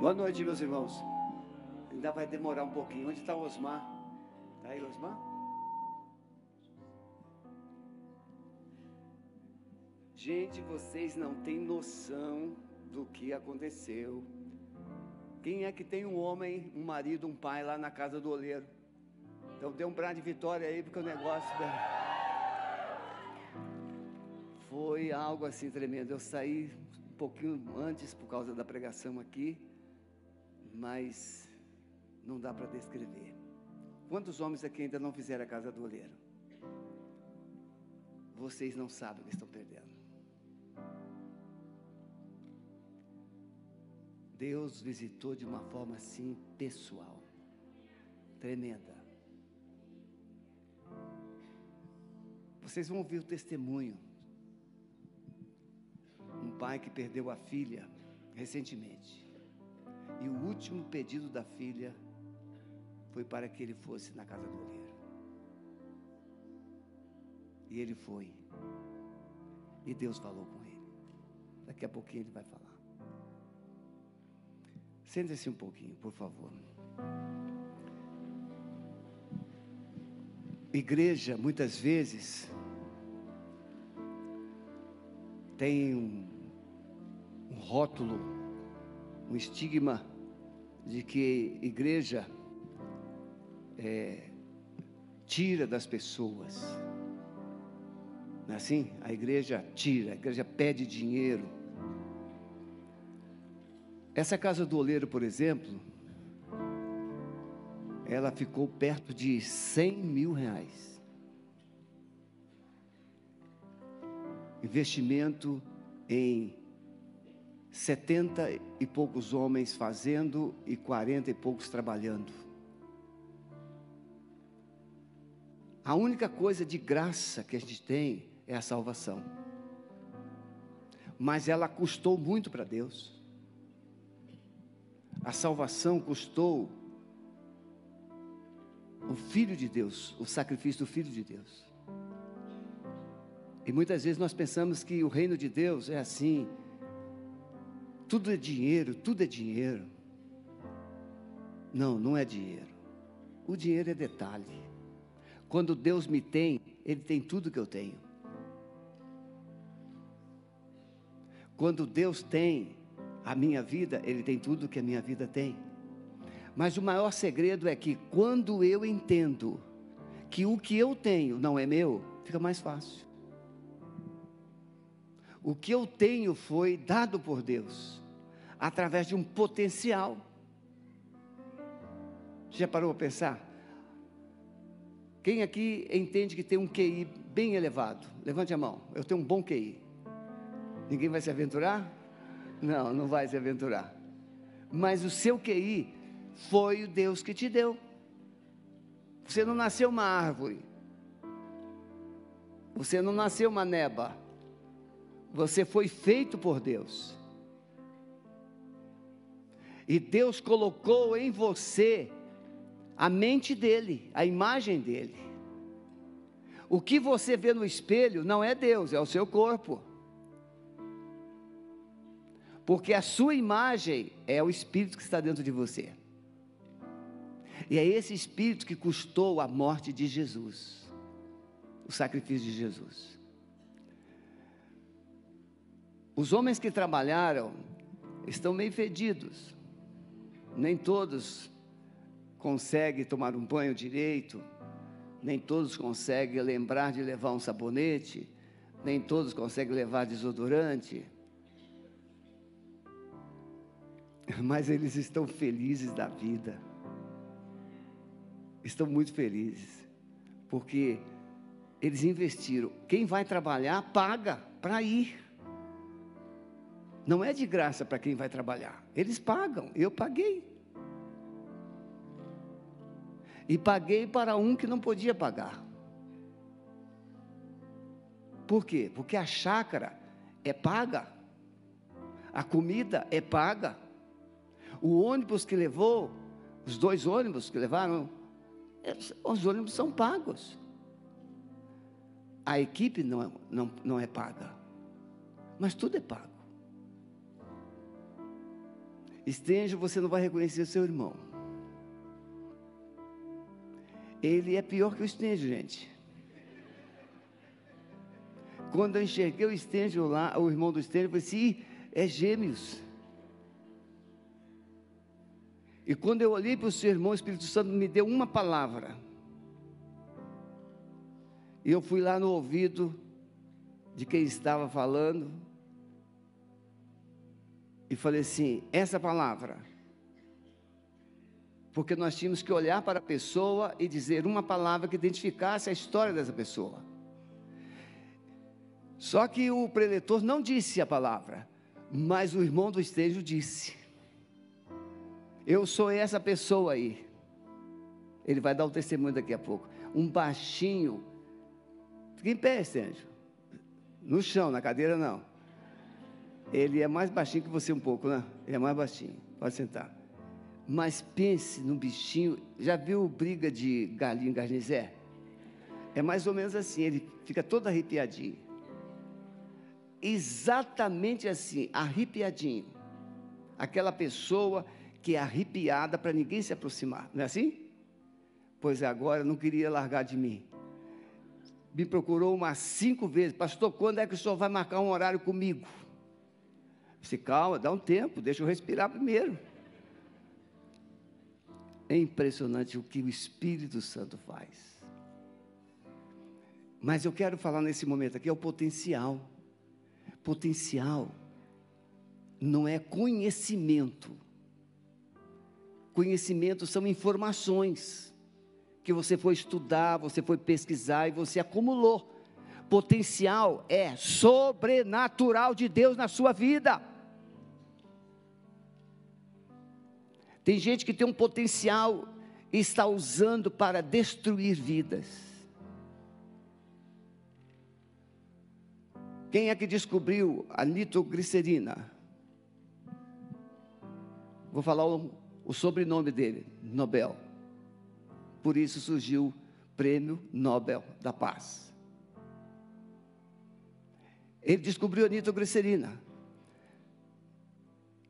Boa noite, meus irmãos. Ainda vai demorar um pouquinho. Onde está o Osmar? Está aí, Osmar? Gente, vocês não têm noção do que aconteceu. Quem é que tem um homem, um marido, um pai lá na casa do oleiro? Então dê um brado de vitória aí, porque o negócio. Foi algo assim tremendo. Eu saí um pouquinho antes por causa da pregação aqui, mas não dá para descrever. Quantos homens aqui ainda não fizeram a casa do oleiro? Vocês não sabem o que estão perdendo. Deus visitou de uma forma assim pessoal, tremenda. Vocês vão ouvir o testemunho. Um pai que perdeu a filha recentemente. E o último pedido da filha foi para que ele fosse na casa do oleiro. E ele foi. E Deus falou com ele. Daqui a pouquinho ele vai falar. Sente-se um pouquinho, por favor. Igreja, muitas vezes, tem um, um rótulo, um estigma de que igreja é, tira das pessoas. Não é assim? A igreja tira, a igreja pede dinheiro essa casa do oleiro, por exemplo, ela ficou perto de 100 mil reais. Investimento em 70 e poucos homens fazendo e 40 e poucos trabalhando. A única coisa de graça que a gente tem é a salvação. Mas ela custou muito para Deus. A salvação custou o Filho de Deus, o sacrifício do Filho de Deus. E muitas vezes nós pensamos que o reino de Deus é assim: tudo é dinheiro, tudo é dinheiro. Não, não é dinheiro. O dinheiro é detalhe. Quando Deus me tem, Ele tem tudo que eu tenho. Quando Deus tem, a minha vida, Ele tem tudo que a minha vida tem. Mas o maior segredo é que quando eu entendo que o que eu tenho não é meu, fica mais fácil. O que eu tenho foi dado por Deus, através de um potencial. Já parou para pensar? Quem aqui entende que tem um QI bem elevado? Levante a mão. Eu tenho um bom QI. Ninguém vai se aventurar? Não, não vai se aventurar. Mas o seu QI foi o Deus que te deu. Você não nasceu uma árvore. Você não nasceu uma neba. Você foi feito por Deus. E Deus colocou em você a mente dele, a imagem dele. O que você vê no espelho não é Deus, é o seu corpo porque a sua imagem é o espírito que está dentro de você. E é esse espírito que custou a morte de Jesus, o sacrifício de Jesus. Os homens que trabalharam estão meio fedidos, nem todos conseguem tomar um banho direito, nem todos conseguem lembrar de levar um sabonete, nem todos conseguem levar desodorante mas eles estão felizes da vida. Estão muito felizes, porque eles investiram. Quem vai trabalhar, paga para ir. Não é de graça para quem vai trabalhar. Eles pagam, eu paguei. E paguei para um que não podia pagar. Por quê? Porque a chácara é paga, a comida é paga. O ônibus que levou, os dois ônibus que levaram, os ônibus são pagos. A equipe não é, não, não é paga, mas tudo é pago. Estêndio, você não vai reconhecer o seu irmão. Ele é pior que o Estêndio, gente. Quando eu enxerguei o Estêndio lá, o irmão do Estêndio, eu falei assim, é gêmeos. E quando eu olhei para o seu irmão, o Espírito Santo me deu uma palavra. E eu fui lá no ouvido de quem estava falando e falei assim: essa palavra. Porque nós tínhamos que olhar para a pessoa e dizer uma palavra que identificasse a história dessa pessoa. Só que o preletor não disse a palavra, mas o irmão do estejo disse. Eu sou essa pessoa aí. Ele vai dar o testemunho daqui a pouco. Um baixinho. Fica em pé, estejo. No chão, na cadeira não. Ele é mais baixinho que você um pouco, né? Ele é mais baixinho. Pode sentar. Mas pense no bichinho. Já viu briga de galinho garnizé? É mais ou menos assim. Ele fica todo arrepiadinho. Exatamente assim, arrepiadinho. Aquela pessoa que é arrepiada para ninguém se aproximar. Não é assim? Pois é, agora não queria largar de mim me procurou umas cinco vezes, pastor, quando é que o senhor vai marcar um horário comigo? Disse, calma, dá um tempo, deixa eu respirar primeiro. É impressionante o que o Espírito Santo faz. Mas eu quero falar nesse momento aqui é o potencial. Potencial não é conhecimento. Conhecimento são informações que você foi estudar, você foi pesquisar e você acumulou. Potencial é sobrenatural de Deus na sua vida. Tem gente que tem um potencial e está usando para destruir vidas. Quem é que descobriu a nitroglicerina? Vou falar o, o sobrenome dele, Nobel. Por isso surgiu o Prêmio Nobel da Paz. Ele descobriu a nitroglicerina.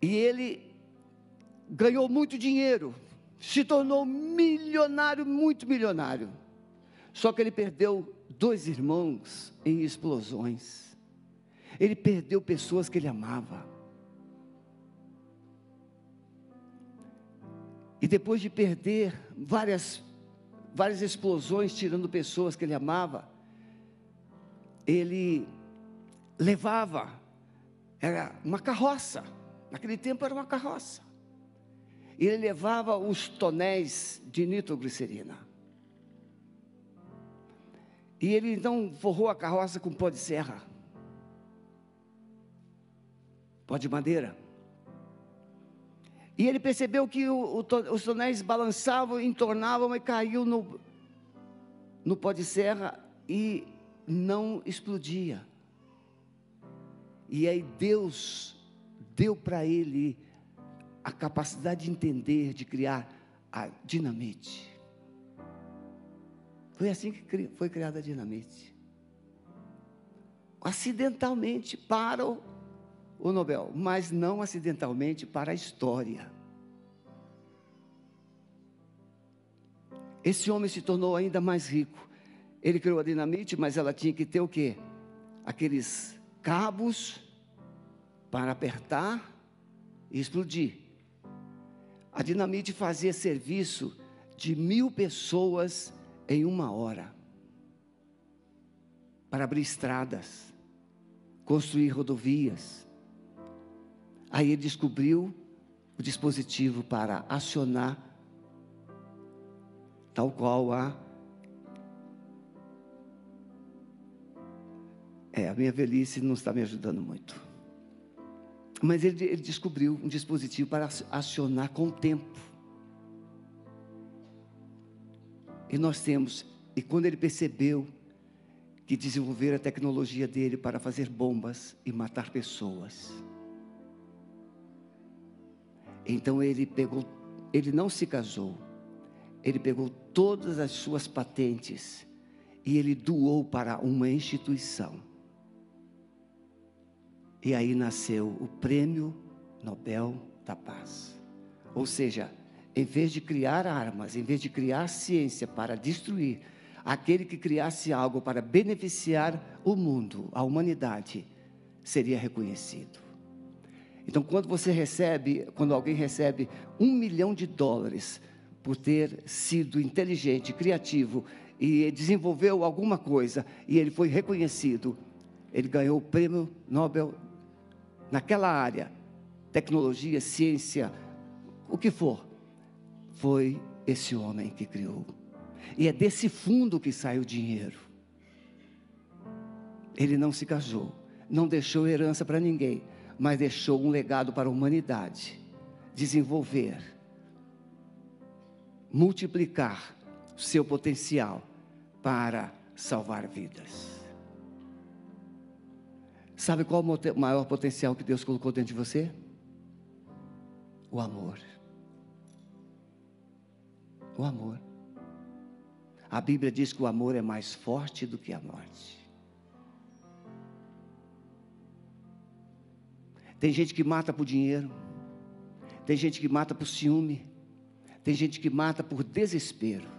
E ele ganhou muito dinheiro, se tornou milionário, muito milionário. Só que ele perdeu dois irmãos em explosões. Ele perdeu pessoas que ele amava. E depois de perder várias várias explosões tirando pessoas que ele amava. Ele levava, era uma carroça, naquele tempo era uma carroça. Ele levava os tonéis de nitroglicerina. E ele então forrou a carroça com pó de serra, pó de madeira. E ele percebeu que o, o, os tonéis balançavam, entornavam e caiu no, no pó de serra e não explodia. E aí Deus deu para ele a capacidade de entender, de criar a dinamite. Foi assim que foi criada a dinamite. Acidentalmente para o Nobel, mas não acidentalmente para a história. Esse homem se tornou ainda mais rico. Ele criou a dinamite, mas ela tinha que ter o quê? Aqueles cabos para apertar e explodir. A dinamite fazia serviço de mil pessoas em uma hora para abrir estradas, construir rodovias, Aí ele descobriu o dispositivo para acionar, tal qual a. É, a minha velhice não está me ajudando muito. Mas ele, ele descobriu um dispositivo para acionar com o tempo. E nós temos, e quando ele percebeu que desenvolver a tecnologia dele para fazer bombas e matar pessoas, então ele pegou, ele não se casou, ele pegou todas as suas patentes e ele doou para uma instituição. E aí nasceu o Prêmio Nobel da Paz. Ou seja, em vez de criar armas, em vez de criar ciência para destruir, aquele que criasse algo para beneficiar o mundo, a humanidade, seria reconhecido. Então, quando você recebe, quando alguém recebe um milhão de dólares por ter sido inteligente, criativo e desenvolveu alguma coisa e ele foi reconhecido, ele ganhou o prêmio Nobel naquela área, tecnologia, ciência, o que for, foi esse homem que criou. E é desse fundo que sai o dinheiro. Ele não se casou, não deixou herança para ninguém, mas deixou um legado para a humanidade desenvolver, multiplicar seu potencial para salvar vidas. Sabe qual o maior potencial que Deus colocou dentro de você? O amor. O amor. A Bíblia diz que o amor é mais forte do que a morte. Tem gente que mata por dinheiro, tem gente que mata por ciúme, tem gente que mata por desespero.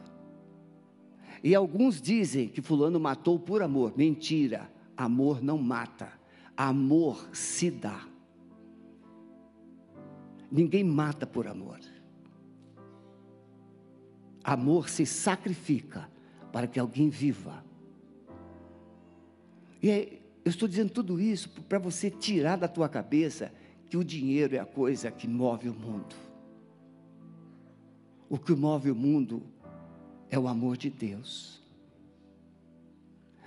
E alguns dizem que Fulano matou por amor. Mentira, amor não mata amor se dá. Ninguém mata por amor. Amor se sacrifica para que alguém viva. E aí, eu estou dizendo tudo isso para você tirar da tua cabeça que o dinheiro é a coisa que move o mundo. O que move o mundo é o amor de Deus.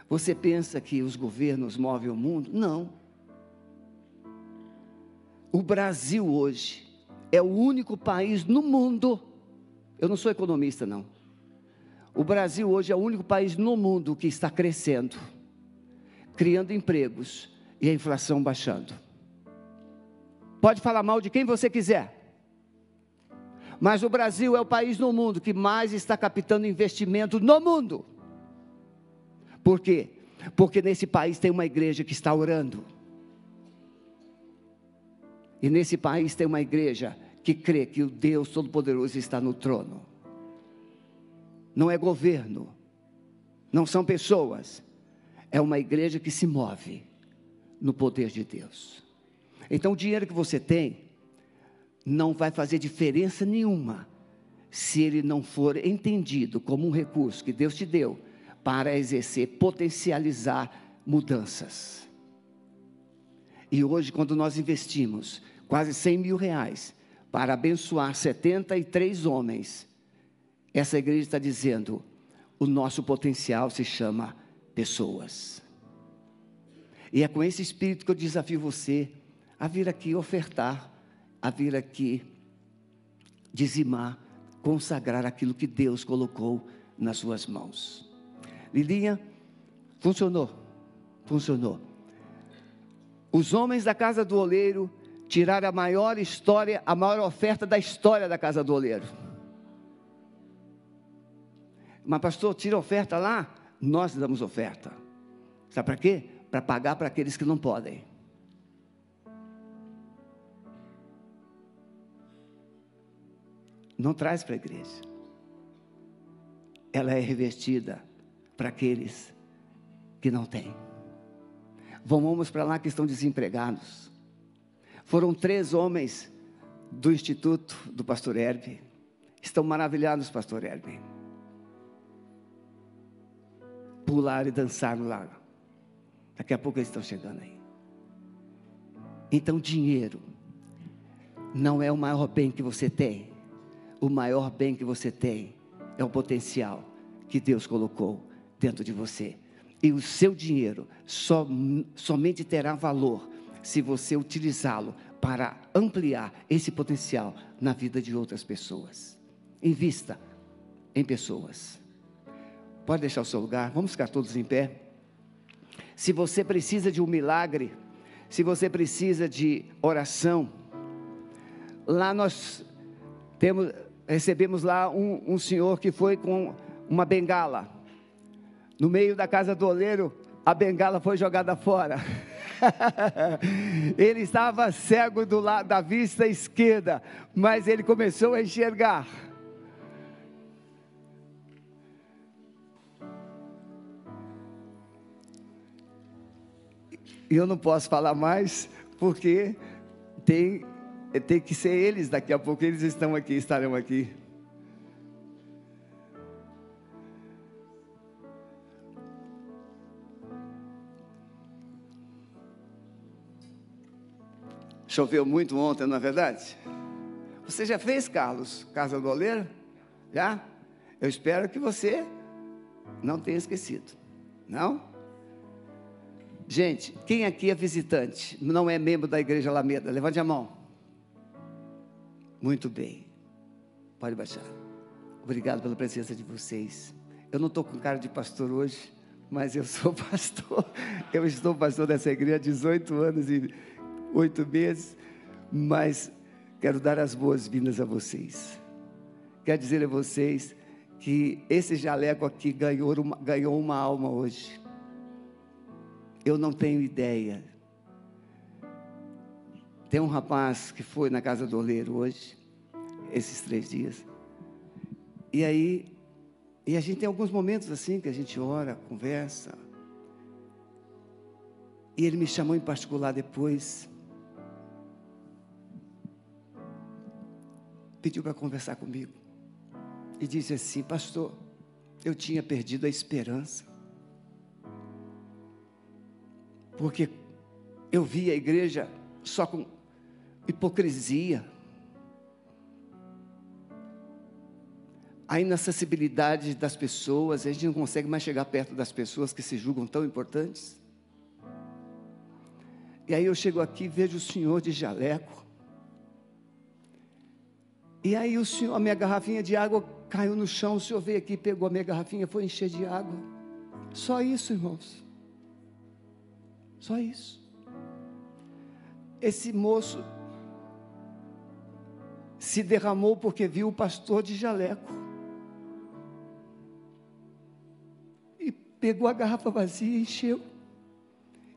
Você pensa que os governos movem o mundo? Não. O Brasil hoje é o único país no mundo, eu não sou economista não. O Brasil hoje é o único país no mundo que está crescendo, criando empregos e a inflação baixando. Pode falar mal de quem você quiser. Mas o Brasil é o país no mundo que mais está captando investimento no mundo. Por quê? Porque nesse país tem uma igreja que está orando. E nesse país tem uma igreja que crê que o Deus Todo-Poderoso está no trono. Não é governo, não são pessoas, é uma igreja que se move no poder de Deus. Então, o dinheiro que você tem não vai fazer diferença nenhuma se ele não for entendido como um recurso que Deus te deu para exercer, potencializar mudanças. E hoje, quando nós investimos quase 100 mil reais, para abençoar 73 homens. Essa igreja está dizendo: o nosso potencial se chama pessoas. E é com esse espírito que eu desafio você a vir aqui ofertar, a vir aqui dizimar, consagrar aquilo que Deus colocou nas suas mãos. Lilinha, funcionou, funcionou. Os homens da casa do oleiro tirar a maior história, a maior oferta da história da casa do oleiro. Mas pastor, tira oferta lá, nós damos oferta. Sabe para quê? Para pagar para aqueles que não podem. Não traz para a igreja. Ela é revestida para aqueles que não têm. Vamos para lá que estão desempregados. Foram três homens do Instituto do Pastor Herbe. Estão maravilhados, Pastor Herbe. Pularam e dançaram lá. Daqui a pouco eles estão chegando aí. Então, dinheiro não é o maior bem que você tem. O maior bem que você tem é o potencial que Deus colocou dentro de você. E o seu dinheiro somente terá valor se você utilizá-lo para ampliar esse potencial na vida de outras pessoas. Invista em pessoas. Pode deixar o seu lugar, vamos ficar todos em pé. Se você precisa de um milagre, se você precisa de oração, lá nós temos, recebemos lá um, um senhor que foi com uma bengala. No meio da casa do oleiro, a bengala foi jogada fora. ele estava cego do lado da vista esquerda, mas ele começou a enxergar. E eu não posso falar mais, porque tem, tem que ser eles daqui a pouco, eles estão aqui, estarão aqui. Choveu muito ontem, não é verdade? Você já fez, Carlos, Casa do Oleiro? Já? Eu espero que você não tenha esquecido. Não? Gente, quem aqui é visitante, não é membro da Igreja Alameda? Levante a mão. Muito bem. Pode baixar. Obrigado pela presença de vocês. Eu não estou com cara de pastor hoje, mas eu sou pastor. Eu estou pastor dessa igreja há 18 anos e oito meses, mas quero dar as boas-vindas a vocês. Quero dizer a vocês que esse jaleco aqui ganhou uma, ganhou uma alma hoje. Eu não tenho ideia. Tem um rapaz que foi na casa do oleiro hoje, esses três dias. E aí, e a gente tem alguns momentos assim que a gente ora, conversa. E ele me chamou em particular depois. Pediu para conversar comigo. E disse assim: Pastor, eu tinha perdido a esperança, porque eu via a igreja só com hipocrisia, a inacessibilidade das pessoas, a gente não consegue mais chegar perto das pessoas que se julgam tão importantes. E aí eu chego aqui vejo o senhor de jaleco, e aí o senhor, a minha garrafinha de água caiu no chão, o senhor veio aqui, pegou a minha garrafinha, foi encher de água. Só isso, irmãos. Só isso. Esse moço se derramou porque viu o pastor de jaleco. E pegou a garrafa vazia e encheu.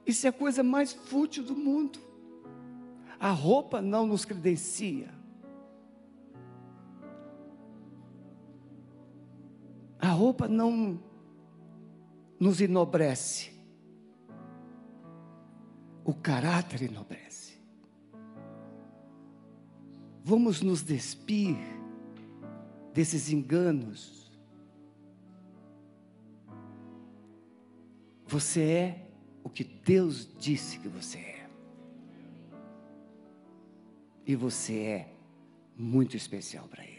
Isso é a coisa mais fútil do mundo. A roupa não nos credencia. A roupa não nos enobrece, o caráter enobrece. Vamos nos despir desses enganos. Você é o que Deus disse que você é. E você é muito especial para Ele.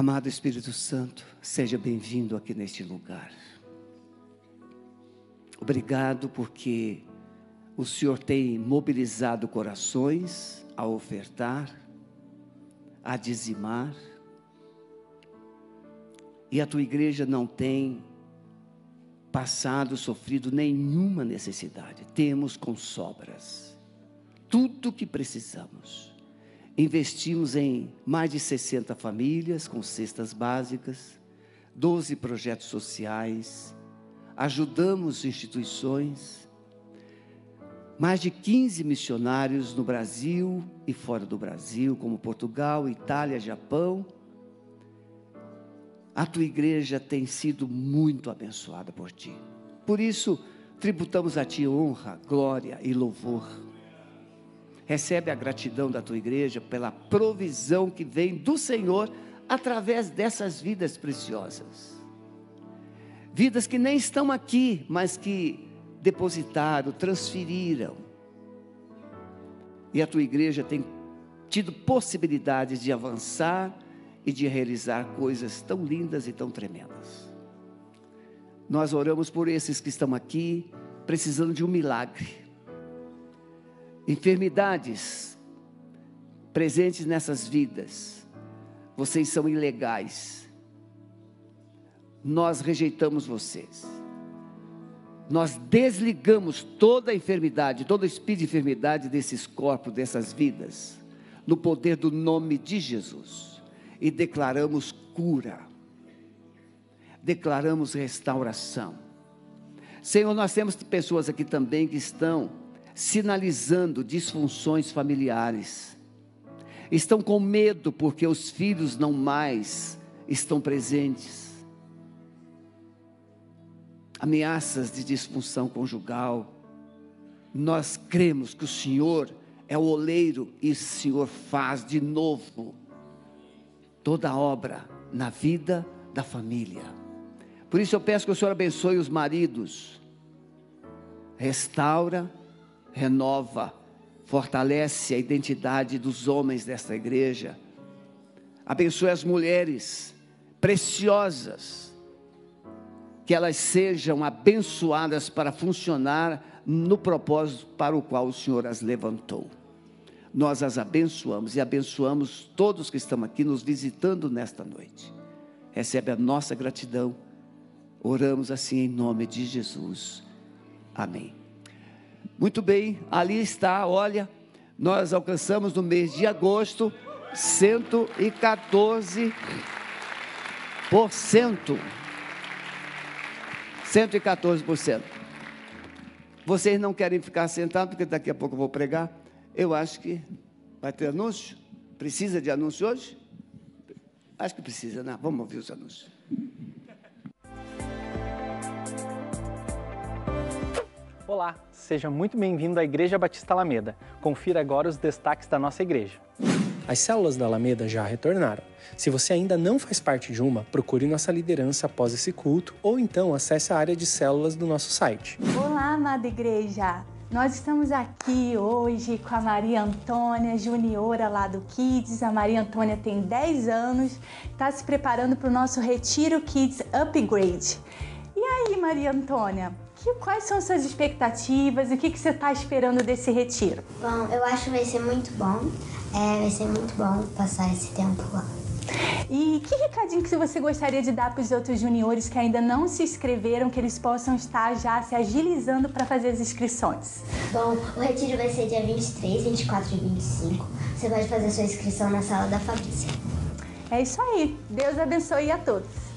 Amado Espírito Santo, seja bem-vindo aqui neste lugar. Obrigado porque o Senhor tem mobilizado corações a ofertar, a dizimar, e a tua igreja não tem passado, sofrido nenhuma necessidade. Temos com sobras tudo o que precisamos. Investimos em mais de 60 famílias com cestas básicas, 12 projetos sociais, ajudamos instituições, mais de 15 missionários no Brasil e fora do Brasil, como Portugal, Itália, Japão. A tua igreja tem sido muito abençoada por ti. Por isso, tributamos a ti honra, glória e louvor Recebe a gratidão da tua igreja pela provisão que vem do Senhor através dessas vidas preciosas. Vidas que nem estão aqui, mas que depositaram, transferiram. E a tua igreja tem tido possibilidades de avançar e de realizar coisas tão lindas e tão tremendas. Nós oramos por esses que estão aqui, precisando de um milagre enfermidades presentes nessas vidas, vocês são ilegais. Nós rejeitamos vocês. Nós desligamos toda a enfermidade, todo espírito de enfermidade desses corpos, dessas vidas, no poder do nome de Jesus. E declaramos cura, declaramos restauração, Senhor, nós temos pessoas aqui também que estão sinalizando disfunções familiares. Estão com medo porque os filhos não mais estão presentes. Ameaças de disfunção conjugal. Nós cremos que o Senhor é o oleiro e o Senhor faz de novo toda a obra na vida da família. Por isso eu peço que o Senhor abençoe os maridos, restaura, renova, fortalece a identidade dos homens desta igreja, abençoe as mulheres preciosas, que elas sejam abençoadas para funcionar no propósito para o qual o Senhor as levantou. Nós as abençoamos e abençoamos todos que estão aqui nos visitando nesta noite recebe a nossa gratidão. Oramos assim em nome de Jesus. Amém. Muito bem, ali está, olha, nós alcançamos no mês de agosto 114%. 114%. Vocês não querem ficar sentados, porque daqui a pouco eu vou pregar. Eu acho que vai ter anúncio. Precisa de anúncio hoje? Acho que precisa, né? Vamos ouvir os anúncios. Olá, seja muito bem-vindo à Igreja Batista Alameda. Confira agora os destaques da nossa igreja. As células da Alameda já retornaram. Se você ainda não faz parte de uma, procure nossa liderança após esse culto ou então acesse a área de células do nosso site. Olá, amada igreja! Nós estamos aqui hoje com a Maria Antônia, juniora lá do Kids. A Maria Antônia tem 10 anos, está se preparando para o nosso Retiro Kids Upgrade. E aí, Maria Antônia, que, quais são suas expectativas e o que, que você está esperando desse retiro? Bom, eu acho que vai ser muito bom. É, vai ser muito bom passar esse tempo lá. E que recadinho que você gostaria de dar para os outros juniores que ainda não se inscreveram, que eles possam estar já se agilizando para fazer as inscrições? Bom, o retiro vai ser dia 23, 24 e 25. Você pode fazer sua inscrição na sala da Fabrícia. É isso aí. Deus abençoe a todos.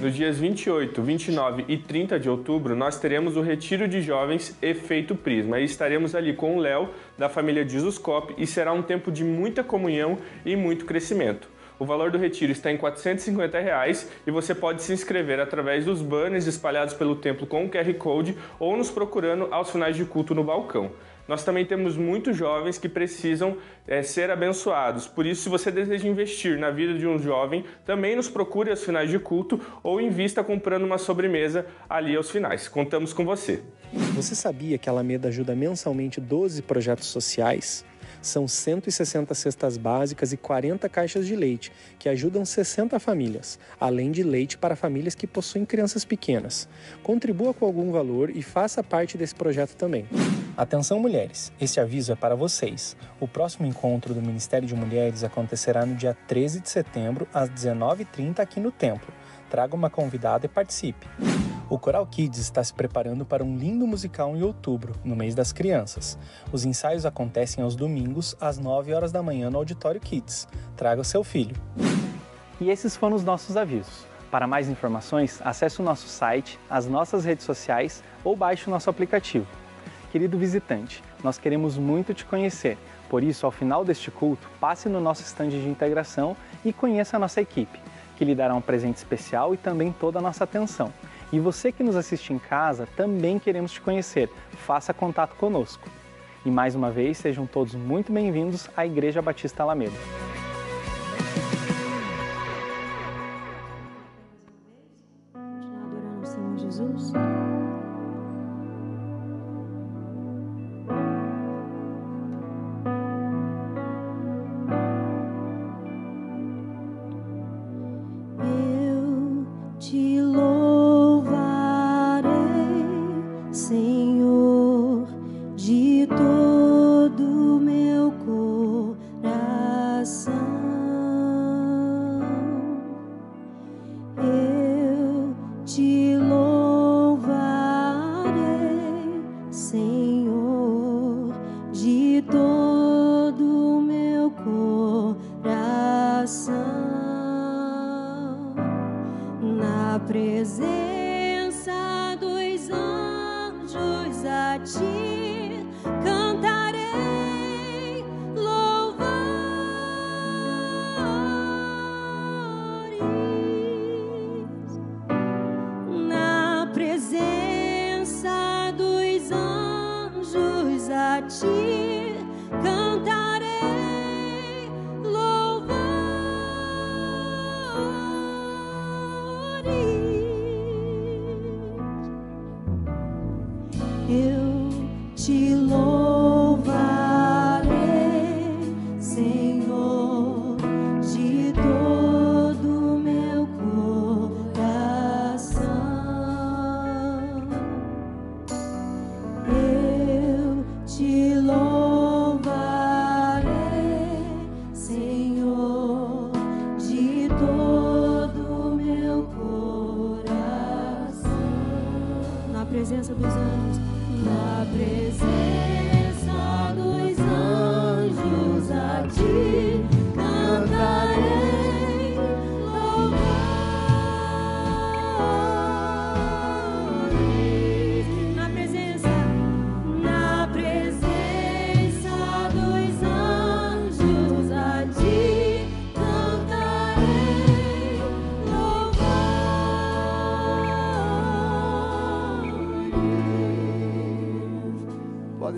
Nos dias 28, 29 e 30 de outubro, nós teremos o Retiro de Jovens Efeito Prisma. E estaremos ali com o Léo, da família Jesuscope, e será um tempo de muita comunhão e muito crescimento. O valor do retiro está em 450 reais, e você pode se inscrever através dos banners espalhados pelo templo com o QR Code ou nos procurando aos finais de culto no balcão. Nós também temos muitos jovens que precisam é, ser abençoados. Por isso, se você deseja investir na vida de um jovem, também nos procure aos finais de culto ou invista comprando uma sobremesa ali aos finais. Contamos com você. Você sabia que a Alameda ajuda mensalmente 12 projetos sociais? São 160 cestas básicas e 40 caixas de leite, que ajudam 60 famílias, além de leite para famílias que possuem crianças pequenas. Contribua com algum valor e faça parte desse projeto também. Atenção, mulheres! Este aviso é para vocês. O próximo encontro do Ministério de Mulheres acontecerá no dia 13 de setembro, às 19h30, aqui no Templo. Traga uma convidada e participe. O Coral Kids está se preparando para um lindo musical em outubro, no mês das crianças. Os ensaios acontecem aos domingos, às 9 horas da manhã no Auditório Kids. Traga o seu filho. E esses foram os nossos avisos. Para mais informações, acesse o nosso site, as nossas redes sociais ou baixe o nosso aplicativo. Querido visitante, nós queremos muito te conhecer. Por isso, ao final deste culto, passe no nosso estande de integração e conheça a nossa equipe, que lhe dará um presente especial e também toda a nossa atenção. E você que nos assiste em casa, também queremos te conhecer. Faça contato conosco. E mais uma vez, sejam todos muito bem-vindos à Igreja Batista Alameda.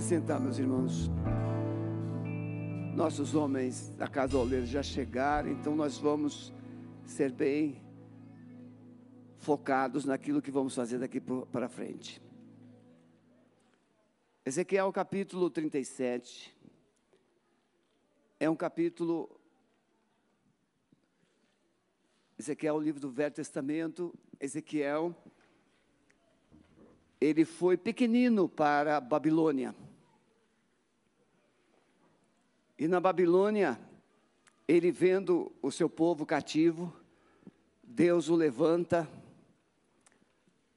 Sentar, meus irmãos. Nossos homens da casa oleira já chegaram, então nós vamos ser bem focados naquilo que vamos fazer daqui para frente. Ezequiel capítulo 37 é um capítulo. Ezequiel, o livro do Velho Testamento, Ezequiel, ele foi pequenino para a Babilônia. E na Babilônia, ele vendo o seu povo cativo, Deus o levanta.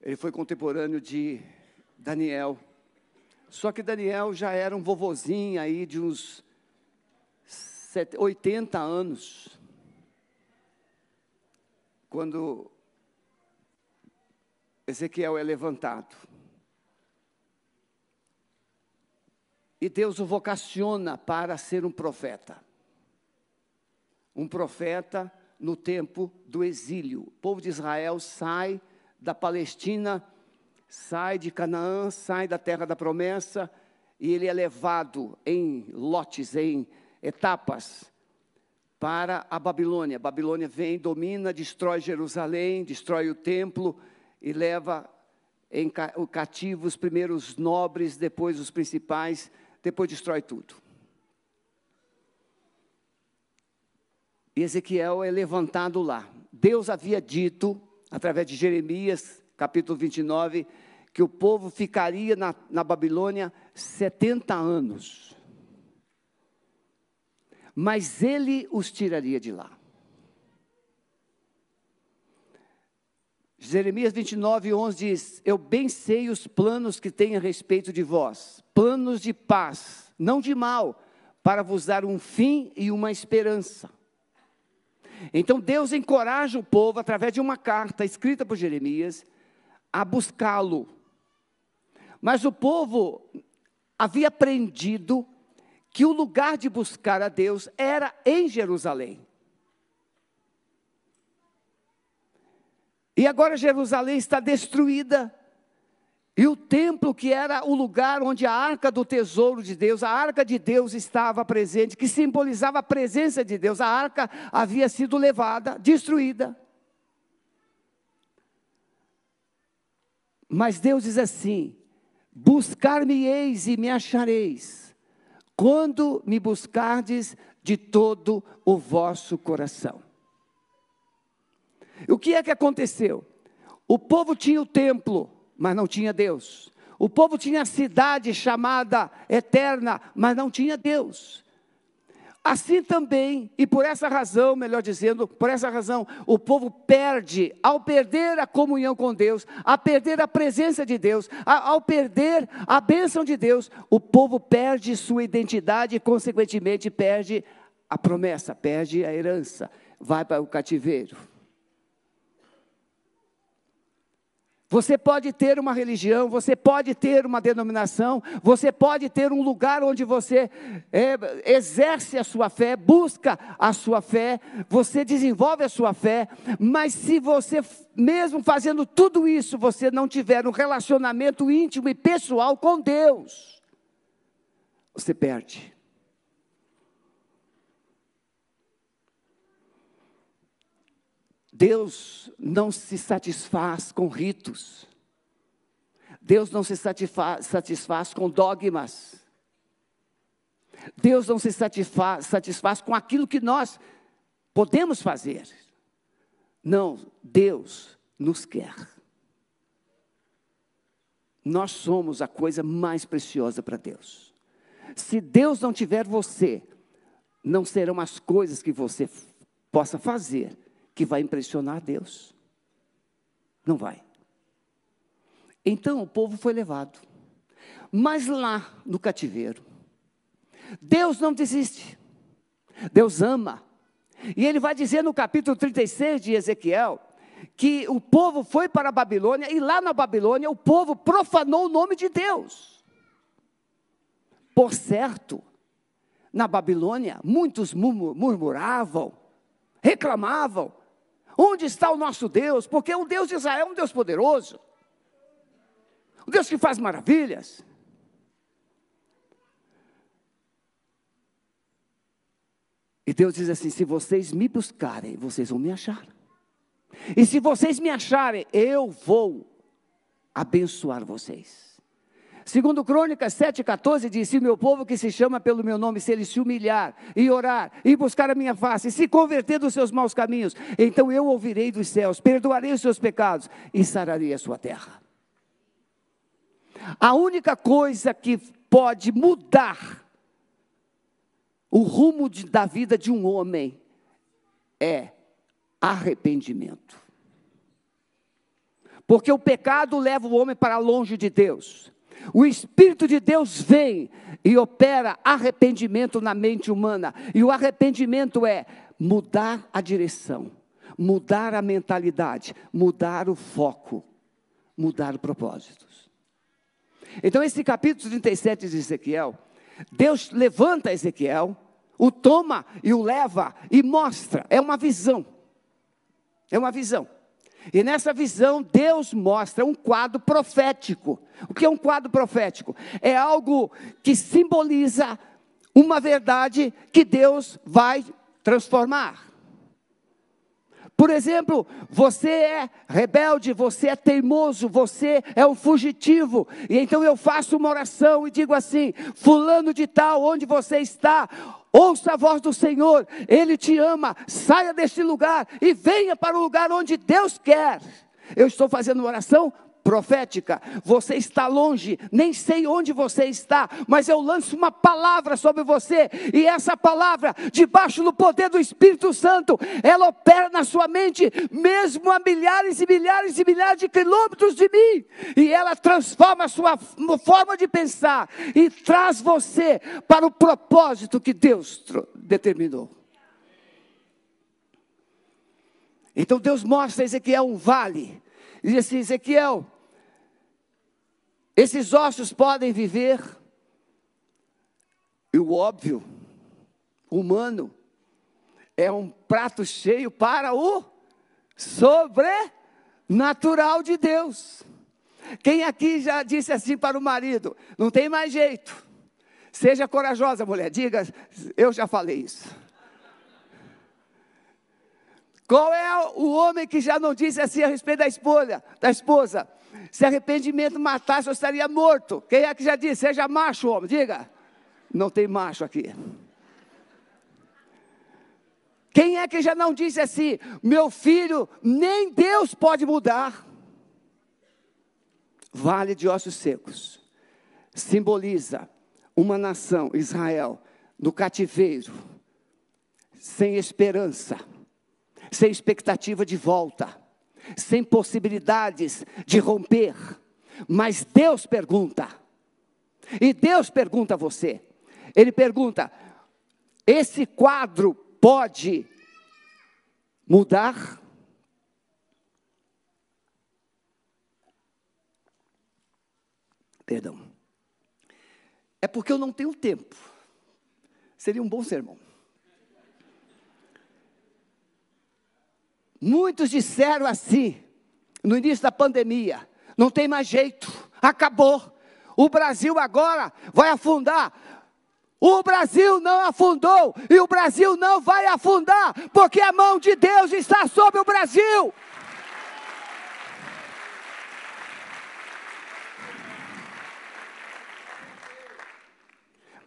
Ele foi contemporâneo de Daniel. Só que Daniel já era um vovozinho aí de uns 80 anos. Quando Ezequiel é levantado. E Deus o vocaciona para ser um profeta. Um profeta no tempo do exílio. O povo de Israel sai da Palestina, sai de Canaã, sai da terra da promessa, e ele é levado em lotes, em etapas, para a Babilônia. A Babilônia vem, domina, destrói Jerusalém, destrói o templo e leva em cativo os primeiros nobres, depois os principais, depois destrói tudo. E Ezequiel é levantado lá. Deus havia dito, através de Jeremias, capítulo 29, que o povo ficaria na, na Babilônia 70 anos. Mas ele os tiraria de lá. Jeremias 29, 11 diz: Eu bem sei os planos que tenho a respeito de vós, planos de paz, não de mal, para vos dar um fim e uma esperança. Então Deus encoraja o povo, através de uma carta escrita por Jeremias, a buscá-lo. Mas o povo havia aprendido que o lugar de buscar a Deus era em Jerusalém. E agora Jerusalém está destruída. E o templo, que era o lugar onde a arca do tesouro de Deus, a arca de Deus estava presente, que simbolizava a presença de Deus, a arca havia sido levada, destruída. Mas Deus diz assim: Buscar-me-eis e me achareis, quando me buscardes de todo o vosso coração. O que é que aconteceu? O povo tinha o templo, mas não tinha Deus. O povo tinha a cidade chamada eterna, mas não tinha Deus. Assim também, e por essa razão, melhor dizendo, por essa razão, o povo perde, ao perder a comunhão com Deus, a perder a presença de Deus, a, ao perder a bênção de Deus, o povo perde sua identidade e, consequentemente, perde a promessa, perde a herança, vai para o cativeiro. Você pode ter uma religião, você pode ter uma denominação, você pode ter um lugar onde você é, exerce a sua fé, busca a sua fé, você desenvolve a sua fé, mas se você, mesmo fazendo tudo isso, você não tiver um relacionamento íntimo e pessoal com Deus, você perde. Deus não se satisfaz com ritos. Deus não se satisfaz, satisfaz com dogmas. Deus não se satisfaz, satisfaz com aquilo que nós podemos fazer. Não, Deus nos quer. Nós somos a coisa mais preciosa para Deus. Se Deus não tiver você, não serão as coisas que você possa fazer que vai impressionar Deus. Não vai. Então o povo foi levado. Mas lá no cativeiro, Deus não desiste. Deus ama. E ele vai dizer no capítulo 36 de Ezequiel que o povo foi para a Babilônia e lá na Babilônia o povo profanou o nome de Deus. Por certo, na Babilônia muitos murmuravam, reclamavam, Onde está o nosso Deus? Porque o Deus de Israel é um Deus poderoso, um Deus que faz maravilhas. E Deus diz assim: se vocês me buscarem, vocês vão me achar. E se vocês me acharem, eu vou abençoar vocês. Segundo Crônicas 7,14 diz: Se meu povo que se chama pelo meu nome, se ele se humilhar e orar e buscar a minha face, e se converter dos seus maus caminhos, então eu ouvirei dos céus, perdoarei os seus pecados e sararei a sua terra. A única coisa que pode mudar o rumo de, da vida de um homem é arrependimento. Porque o pecado leva o homem para longe de Deus. O Espírito de Deus vem e opera arrependimento na mente humana. E o arrependimento é mudar a direção, mudar a mentalidade, mudar o foco, mudar propósitos. Então, esse capítulo 37 de Ezequiel, Deus levanta Ezequiel, o toma e o leva e mostra, é uma visão. É uma visão. E nessa visão, Deus mostra um quadro profético. O que é um quadro profético? É algo que simboliza uma verdade que Deus vai transformar. Por exemplo, você é rebelde, você é teimoso, você é um fugitivo, e então eu faço uma oração e digo assim: Fulano de Tal, onde você está? Ouça a voz do Senhor, Ele te ama, saia deste lugar e venha para o lugar onde Deus quer. Eu estou fazendo uma oração profética. Você está longe, nem sei onde você está, mas eu lanço uma palavra sobre você, e essa palavra, debaixo do poder do Espírito Santo, ela opera na sua mente, mesmo a milhares e milhares e milhares de quilômetros de mim, e ela transforma a sua forma de pensar e traz você para o propósito que Deus determinou. Então Deus mostra a Ezequiel um vale. E diz assim: Ezequiel, esses ossos podem viver. E o óbvio, humano, é um prato cheio para o sobrenatural de Deus. Quem aqui já disse assim para o marido: não tem mais jeito. Seja corajosa, mulher, diga, eu já falei isso. Qual é o homem que já não disse assim a respeito da esposa? Da esposa? Se arrependimento matasse, eu estaria morto. Quem é que já disse? Seja macho, homem, diga. Não tem macho aqui. Quem é que já não disse assim? Meu filho, nem Deus pode mudar. Vale de ossos secos simboliza uma nação, Israel, no cativeiro, sem esperança sem expectativa de volta, sem possibilidades de romper. Mas Deus pergunta, e Deus pergunta a você, Ele pergunta: esse quadro pode mudar? Perdão. É porque eu não tenho tempo. Seria um bom sermão. Muitos disseram assim, no início da pandemia: não tem mais jeito, acabou. O Brasil agora vai afundar. O Brasil não afundou e o Brasil não vai afundar, porque a mão de Deus está sobre o Brasil.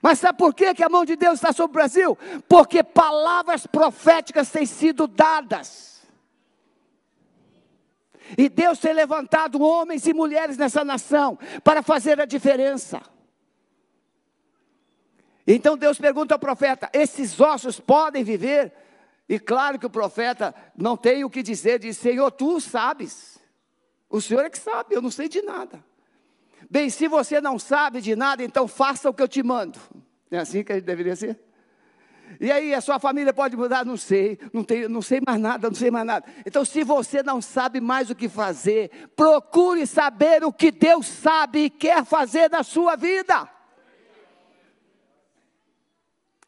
Mas sabe por que, que a mão de Deus está sobre o Brasil? Porque palavras proféticas têm sido dadas. E Deus tem levantado homens e mulheres nessa nação para fazer a diferença. Então Deus pergunta ao profeta: esses ossos podem viver? E claro que o profeta não tem o que dizer, diz: Senhor, tu sabes. O Senhor é que sabe, eu não sei de nada. Bem, se você não sabe de nada, então faça o que eu te mando. É assim que deveria ser? E aí, a sua família pode mudar? Não sei, não, tem, não sei mais nada, não sei mais nada. Então, se você não sabe mais o que fazer, procure saber o que Deus sabe e quer fazer na sua vida.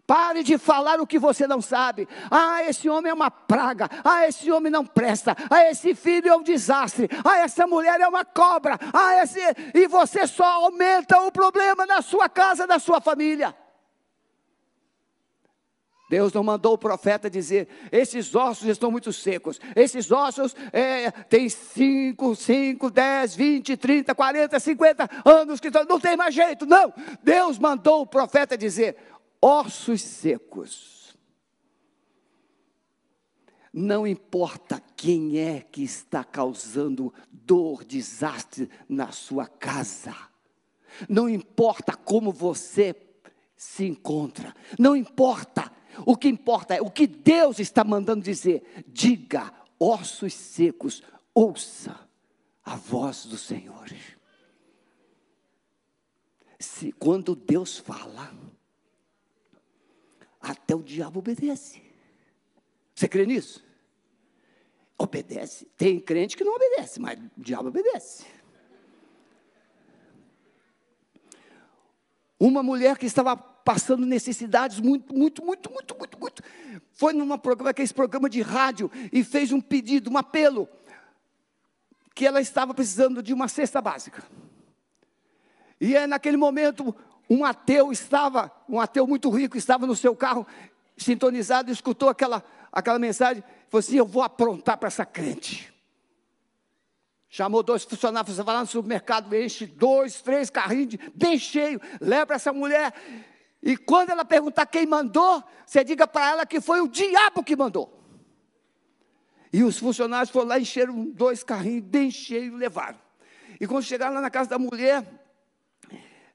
Pare de falar o que você não sabe. Ah, esse homem é uma praga. Ah, esse homem não presta. Ah, esse filho é um desastre. Ah, essa mulher é uma cobra. Ah, esse. E você só aumenta o problema na sua casa, na sua família. Deus não mandou o profeta dizer: esses ossos estão muito secos, esses ossos é, têm 5, 5, 10, 20, 30, 40, 50 anos que não tem mais jeito. Não, Deus mandou o profeta dizer: ossos secos. Não importa quem é que está causando dor, desastre na sua casa, não importa como você se encontra, não importa o que importa é o que Deus está mandando dizer. Diga, ossos secos, ouça a voz do Senhor. Se quando Deus fala, até o diabo obedece. Você crê nisso? Obedece. Tem crente que não obedece, mas o diabo obedece. Uma mulher que estava passando necessidades muito, muito, muito, muito, muito, muito. Foi num programa, aquele programa de rádio, e fez um pedido, um apelo, que ela estava precisando de uma cesta básica. E é naquele momento, um ateu estava, um ateu muito rico, estava no seu carro, sintonizado, escutou aquela, aquela mensagem, falou assim: Eu vou aprontar para essa crente. Chamou dois funcionários, vai lá no supermercado, enche dois, três carrinhos, bem cheio, leva essa mulher. E quando ela perguntar quem mandou, você diga para ela que foi o diabo que mandou. E os funcionários foram lá, encheram dois carrinhos bem cheios e levaram. E quando chegaram lá na casa da mulher,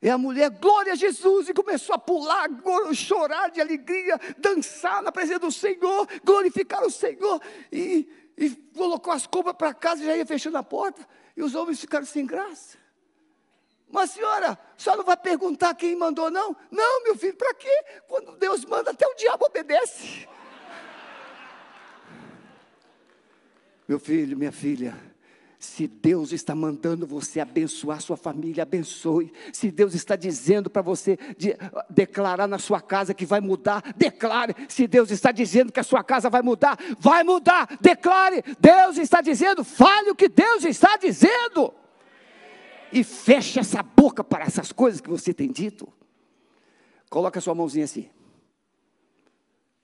e a mulher, glória a Jesus, e começou a pular, chorar de alegria, dançar na presença do Senhor, glorificar o Senhor, e, e colocou as compras para casa e já ia fechando a porta, e os homens ficaram sem graça. Mas senhora, só não vai perguntar quem mandou, não? Não, meu filho, para quê? Quando Deus manda, até o diabo obedece. Meu filho, minha filha, se Deus está mandando você abençoar sua família, abençoe. Se Deus está dizendo para você de, declarar na sua casa que vai mudar, declare. Se Deus está dizendo que a sua casa vai mudar, vai mudar, declare. Deus está dizendo, fale o que Deus está dizendo e feche essa boca para essas coisas que você tem dito. Coloca a sua mãozinha assim.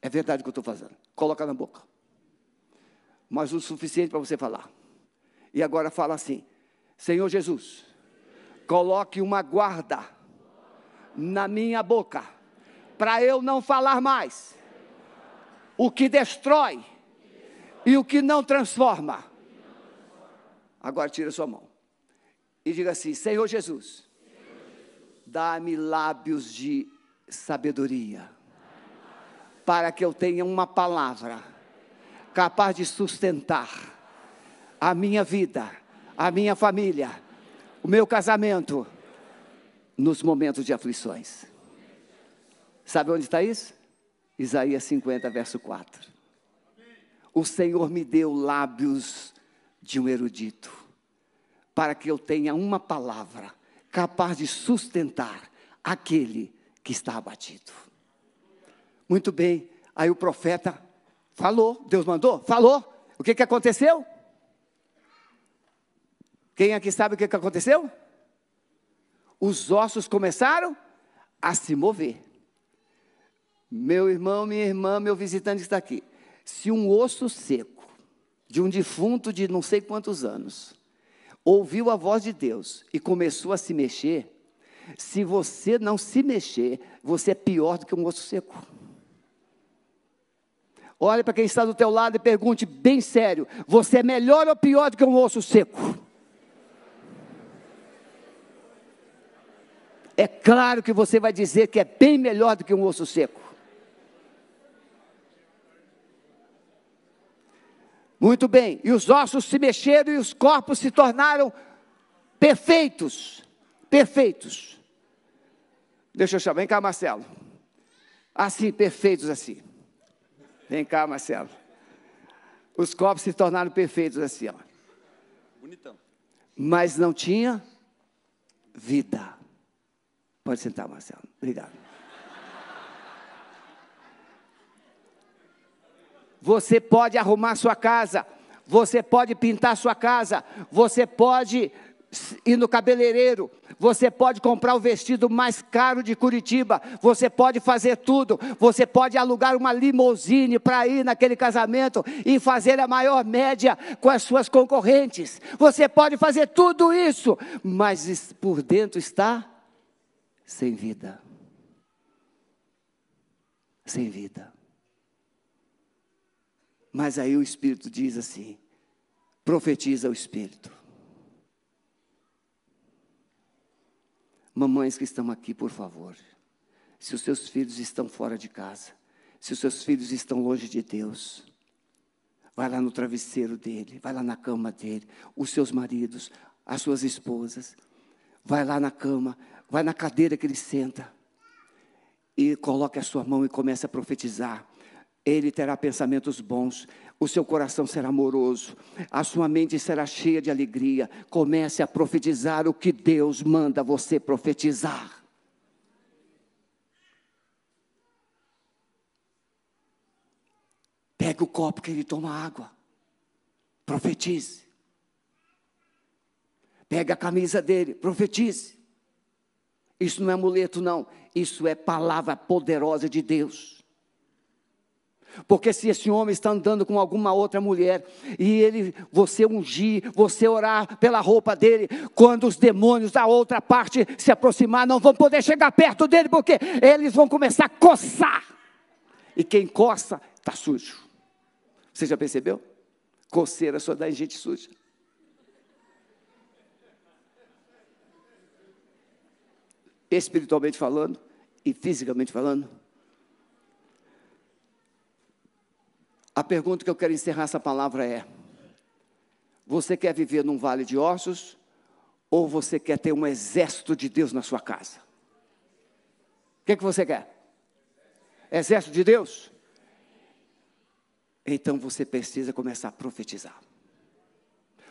É verdade o que eu estou fazendo. Coloca na boca. Mas o suficiente para você falar. E agora fala assim: Senhor Jesus, coloque uma guarda na minha boca, para eu não falar mais o que destrói e o que não transforma. Agora tira sua mão e diga assim: Senhor Jesus, dá-me lábios de sabedoria, para que eu tenha uma palavra capaz de sustentar a minha vida, a minha família, o meu casamento, nos momentos de aflições. Sabe onde está isso? Isaías 50, verso 4. O Senhor me deu lábios de um erudito para que eu tenha uma palavra capaz de sustentar aquele que está abatido. Muito bem, aí o profeta falou, Deus mandou, falou. O que, que aconteceu? Quem aqui sabe o que, que aconteceu? Os ossos começaram a se mover. Meu irmão, minha irmã, meu visitante está aqui. Se um osso seco de um defunto de não sei quantos anos ouviu a voz de Deus e começou a se mexer, se você não se mexer, você é pior do que um osso seco. Olhe para quem está do teu lado e pergunte bem sério: você é melhor ou pior do que um osso seco? É claro que você vai dizer que é bem melhor do que um osso seco. Muito bem, e os ossos se mexeram e os corpos se tornaram perfeitos. Perfeitos. Deixa eu chamar, vem cá, Marcelo. Assim, perfeitos assim. Vem cá, Marcelo. Os corpos se tornaram perfeitos assim, ó. Bonitão. Mas não tinha vida. Pode sentar, Marcelo. Obrigado. Você pode arrumar sua casa, você pode pintar sua casa, você pode ir no cabeleireiro, você pode comprar o vestido mais caro de Curitiba, você pode fazer tudo, você pode alugar uma limusine para ir naquele casamento e fazer a maior média com as suas concorrentes. Você pode fazer tudo isso, mas por dentro está sem vida. Sem vida. Mas aí o Espírito diz assim: profetiza o Espírito. Mamães que estão aqui, por favor, se os seus filhos estão fora de casa, se os seus filhos estão longe de Deus, vai lá no travesseiro dele, vai lá na cama dele, os seus maridos, as suas esposas, vai lá na cama, vai na cadeira que ele senta e coloque a sua mão e comece a profetizar ele terá pensamentos bons, o seu coração será amoroso, a sua mente será cheia de alegria. Comece a profetizar o que Deus manda você profetizar. Pegue o copo que ele toma água, profetize. Pegue a camisa dele, profetize. Isso não é amuleto, não. Isso é palavra poderosa de Deus. Porque se esse homem está andando com alguma outra mulher e ele, você ungir, você orar pela roupa dele, quando os demônios da outra parte se aproximar, não vão poder chegar perto dele, porque eles vão começar a coçar. E quem coça está sujo. Você já percebeu? Coceira só dá em gente suja. Espiritualmente falando e fisicamente falando. A pergunta que eu quero encerrar essa palavra é: você quer viver num vale de ossos ou você quer ter um exército de Deus na sua casa? O que, é que você quer? Exército de Deus? Então você precisa começar a profetizar.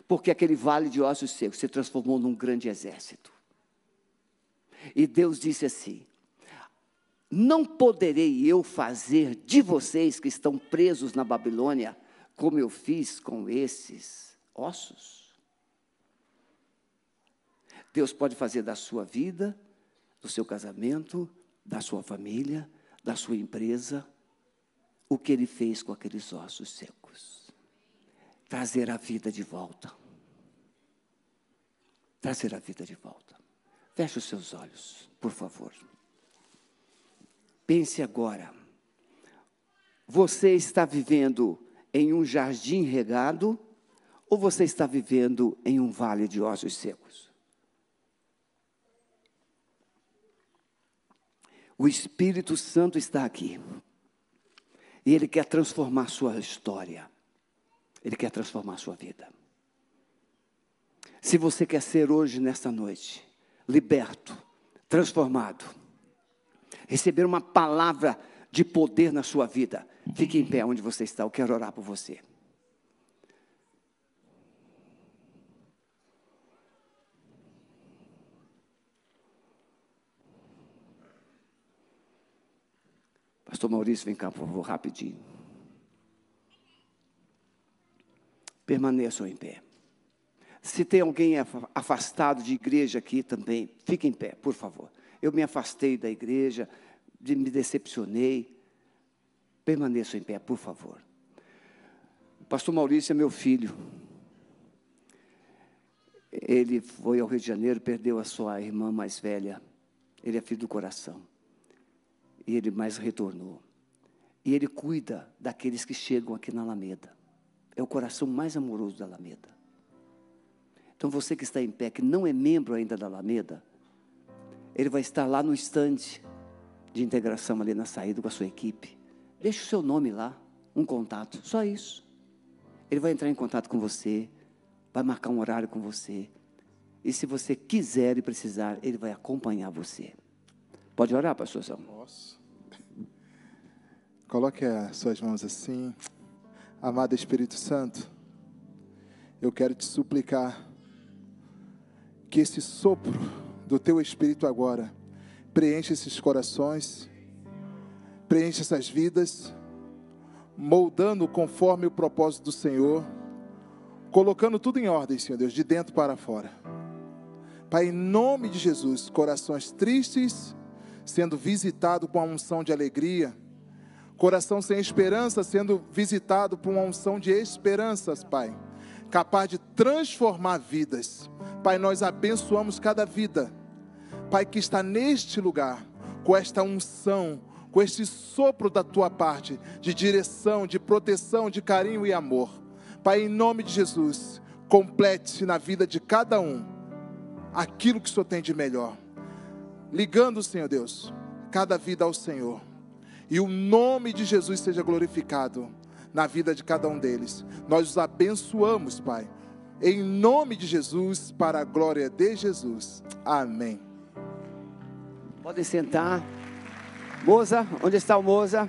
Porque aquele vale de ossos secos se transformou num grande exército. E Deus disse assim: não poderei eu fazer de vocês que estão presos na Babilônia, como eu fiz com esses ossos? Deus pode fazer da sua vida, do seu casamento, da sua família, da sua empresa, o que ele fez com aqueles ossos secos. Trazer a vida de volta. Trazer a vida de volta. Feche os seus olhos, por favor. Pense agora. Você está vivendo em um jardim regado ou você está vivendo em um vale de ossos secos? O Espírito Santo está aqui. E ele quer transformar sua história. Ele quer transformar sua vida. Se você quer ser hoje, nesta noite, liberto, transformado, receber uma palavra de poder na sua vida, fique em pé onde você está, eu quero orar por você. Pastor Maurício, vem cá, por favor, rapidinho. Permaneçam em pé. Se tem alguém afastado de igreja aqui também, fique em pé, por favor eu me afastei da igreja, me decepcionei. Permaneça em pé, por favor. O pastor Maurício é meu filho. Ele foi ao Rio de Janeiro, perdeu a sua irmã mais velha. Ele é filho do coração. E ele mais retornou. E ele cuida daqueles que chegam aqui na Alameda. É o coração mais amoroso da Alameda. Então você que está em pé, que não é membro ainda da Alameda, ele vai estar lá no estande de integração ali na saída com a sua equipe. Deixe o seu nome lá, um contato, só isso. Ele vai entrar em contato com você, vai marcar um horário com você. E se você quiser e precisar, ele vai acompanhar você. Pode orar, pastorzão? Posso. Coloque as suas mãos assim. Amado Espírito Santo, eu quero te suplicar que esse sopro do teu espírito agora. Preenche esses corações, preenche essas vidas, moldando conforme o propósito do Senhor, colocando tudo em ordem, Senhor Deus, de dentro para fora. Pai, em nome de Jesus, corações tristes sendo visitado com a unção de alegria, coração sem esperança sendo visitado por uma unção de esperanças, Pai, capaz de transformar vidas. Pai, nós abençoamos cada vida, Pai, que está neste lugar, com esta unção, com este sopro da tua parte, de direção, de proteção, de carinho e amor. Pai, em nome de Jesus, complete na vida de cada um aquilo que o Senhor tem de melhor. Ligando, Senhor Deus, cada vida ao Senhor. E o nome de Jesus seja glorificado na vida de cada um deles. Nós os abençoamos, Pai. Em nome de Jesus, para a glória de Jesus. Amém. Podem sentar. Moza, onde está o Moza?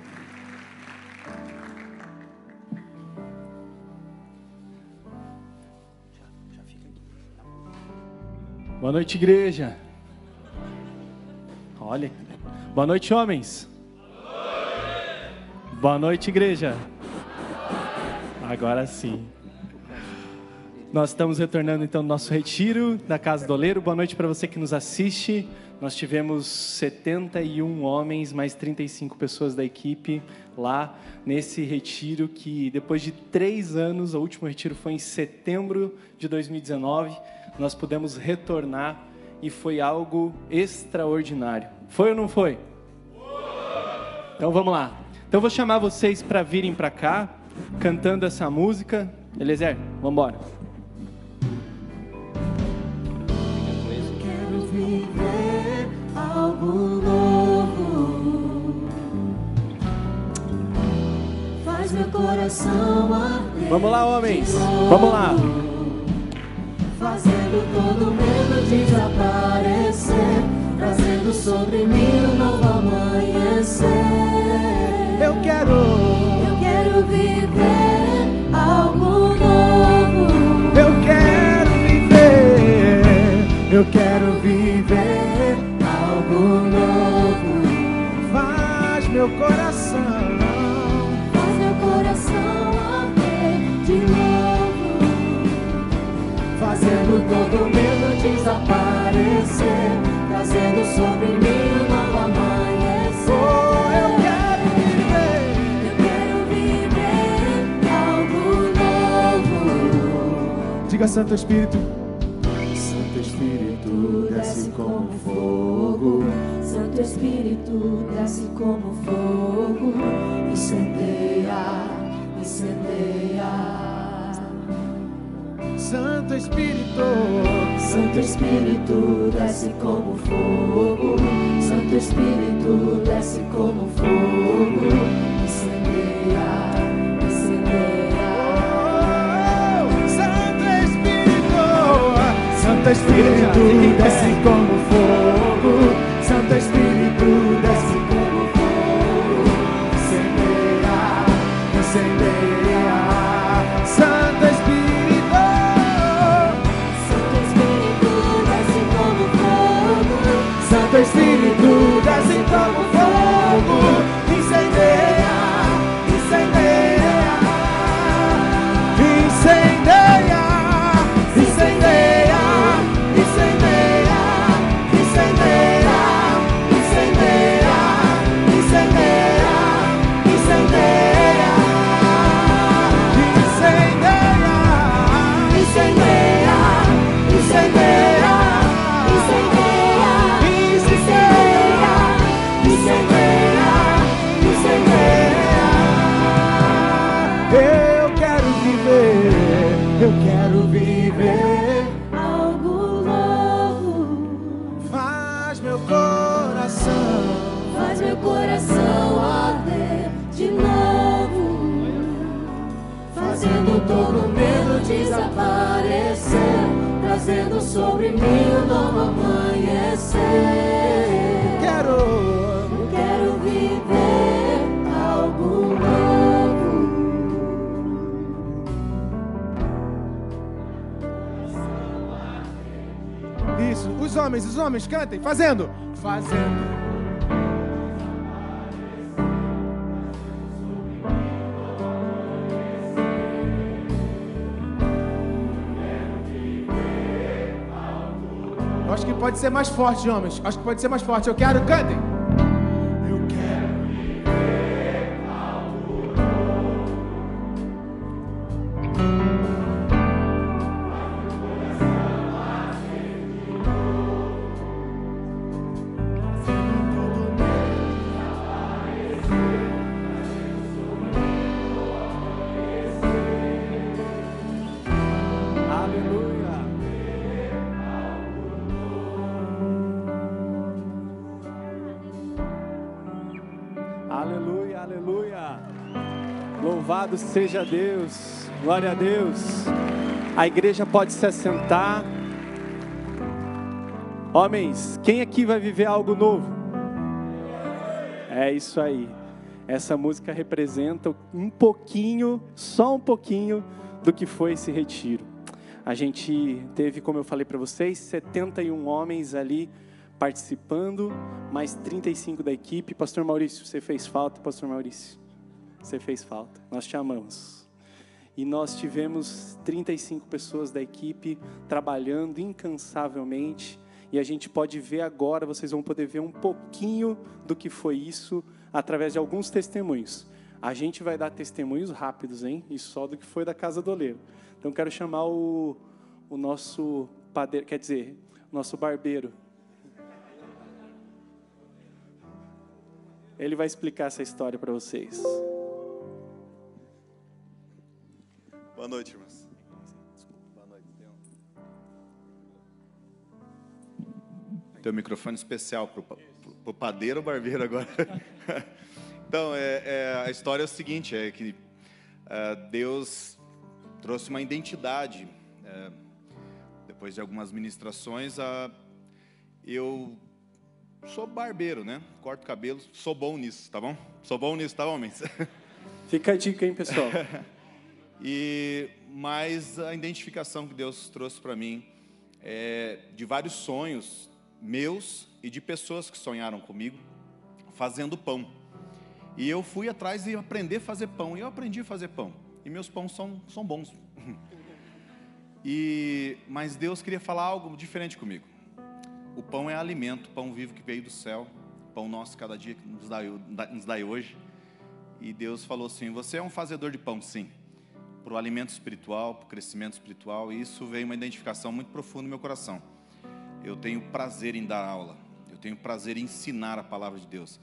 Boa noite, igreja. Olha. Boa noite, homens. Boa noite, igreja. Agora sim. Nós estamos retornando então no nosso retiro da Casa do Oleiro. Boa noite para você que nos assiste. Nós tivemos 71 homens, mais 35 pessoas da equipe lá nesse retiro que depois de três anos, o último retiro foi em setembro de 2019, nós pudemos retornar e foi algo extraordinário. Foi ou não foi? Então vamos lá. Então vou chamar vocês para virem para cá, cantando essa música. Eliezer, vamos embora. Quero viver algo novo. Faz meu coração arder. Vamos lá, homens. Vamos lá. Fazendo todo medo desaparecer. Trazendo sobre mim um novo amanhecer. Eu quero. Eu quero viver algo novo. Eu quero viver. Eu quero viver. Algo novo. Faz meu coração. Faz meu coração arder de novo. Fazendo todo medo desaparecer. Trazendo sobre mim um novo amanhecer. Oh, eu Diga Santo Espírito. Santo Espírito desce como fogo. Santo Espírito desce como fogo. Incendeia, incendeia. Santo Espírito. Santo Espírito desce como fogo. Santo Espírito desce como fogo. Incendeia, incendeia. Santo Espírito desce como fogo. Sobre mim um novo amanhecer. Quero. Quero viver algo novo. Isso, os homens, os homens, cantem, fazendo. Fazendo. Ser mais forte, homens. Acho que pode ser mais forte. Eu quero, cantem. Louvado seja Deus. Glória a Deus. A igreja pode se assentar. Homens, quem aqui vai viver algo novo? É isso aí. Essa música representa um pouquinho, só um pouquinho, do que foi esse retiro. A gente teve, como eu falei para vocês, 71 homens ali participando, mais 35 da equipe. Pastor Maurício, você fez falta, Pastor Maurício. Você fez falta. Nós te amamos. E nós tivemos 35 pessoas da equipe trabalhando incansavelmente. E a gente pode ver agora, vocês vão poder ver um pouquinho do que foi isso através de alguns testemunhos. A gente vai dar testemunhos rápidos, hein? E só do que foi da casa do oleiro. Então quero chamar o, o nosso padeiro, quer dizer, nosso barbeiro. Ele vai explicar essa história para vocês. Boa noite, irmãos. Boa noite. Tem um microfone especial para o padeiro ou barbeiro agora. então, é, é, a história é o seguinte, é que é, Deus trouxe uma identidade. é, depois de algumas ministrações, a, eu sou barbeiro, né? Corto cabelo, sou bom nisso, tá bom? Sou bom nisso, tá, homens? Fica a dica, hein, pessoal? E mas a identificação que Deus trouxe para mim é de vários sonhos meus e de pessoas que sonharam comigo fazendo pão. E eu fui atrás e aprender a fazer pão. E eu aprendi a fazer pão. E meus pães são, são bons. E mas Deus queria falar algo diferente comigo. O pão é alimento, pão vivo que veio do céu, pão nosso cada dia que nos dá, nos dá hoje. E Deus falou assim: Você é um fazedor de pão, sim, para o alimento espiritual, para o crescimento espiritual. E isso veio uma identificação muito profunda no meu coração. Eu tenho prazer em dar aula, eu tenho prazer em ensinar a palavra de Deus.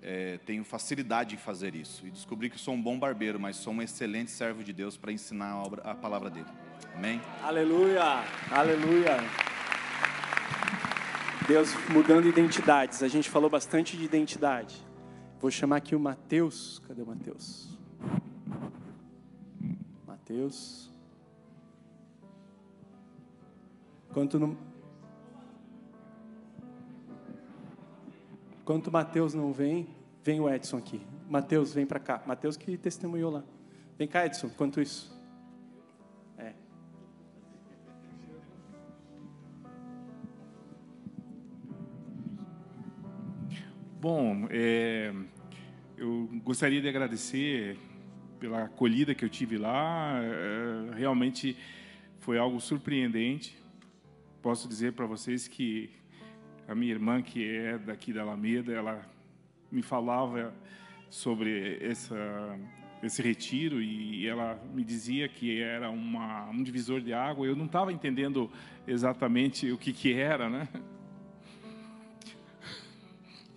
É, tenho facilidade em fazer isso. E descobri que sou um bom barbeiro, mas sou um excelente servo de Deus para ensinar a, obra, a palavra dele. Amém? Aleluia, aleluia. Deus mudando identidades. A gente falou bastante de identidade. Vou chamar aqui o Mateus. Cadê o Mateus? Mateus. Enquanto não. Enquanto o Mateus não vem, vem o Edson aqui. Mateus, vem para cá. Mateus que testemunhou lá. Vem cá, Edson, enquanto isso. É. Bom, é, eu gostaria de agradecer pela acolhida que eu tive lá. é, realmente foi algo surpreendente. Posso dizer para vocês que a minha irmã, que é daqui da Alameda, ela me falava sobre essa, esse retiro e ela me dizia que era uma, um divisor de água. Eu não estava entendendo exatamente o que, que era, né?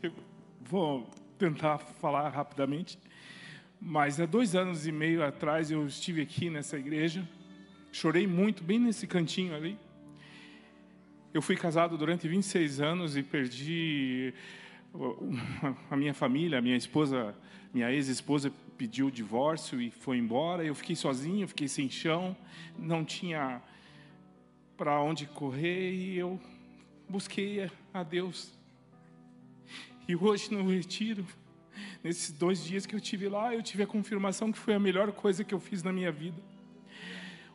Eu vou tentar falar rapidamente. Mas há dois anos e meio atrás eu estive aqui nessa igreja, chorei muito, bem nesse cantinho ali. Eu fui casado durante 26 anos e perdi a minha família, a minha esposa, minha ex-esposa pediu o divórcio e foi embora. Eu fiquei sozinho, fiquei sem chão, não tinha para onde correr e eu busquei a Deus. E hoje no retiro, nesses dois dias que eu tive lá, eu tive a confirmação que foi a melhor coisa que eu fiz na minha vida.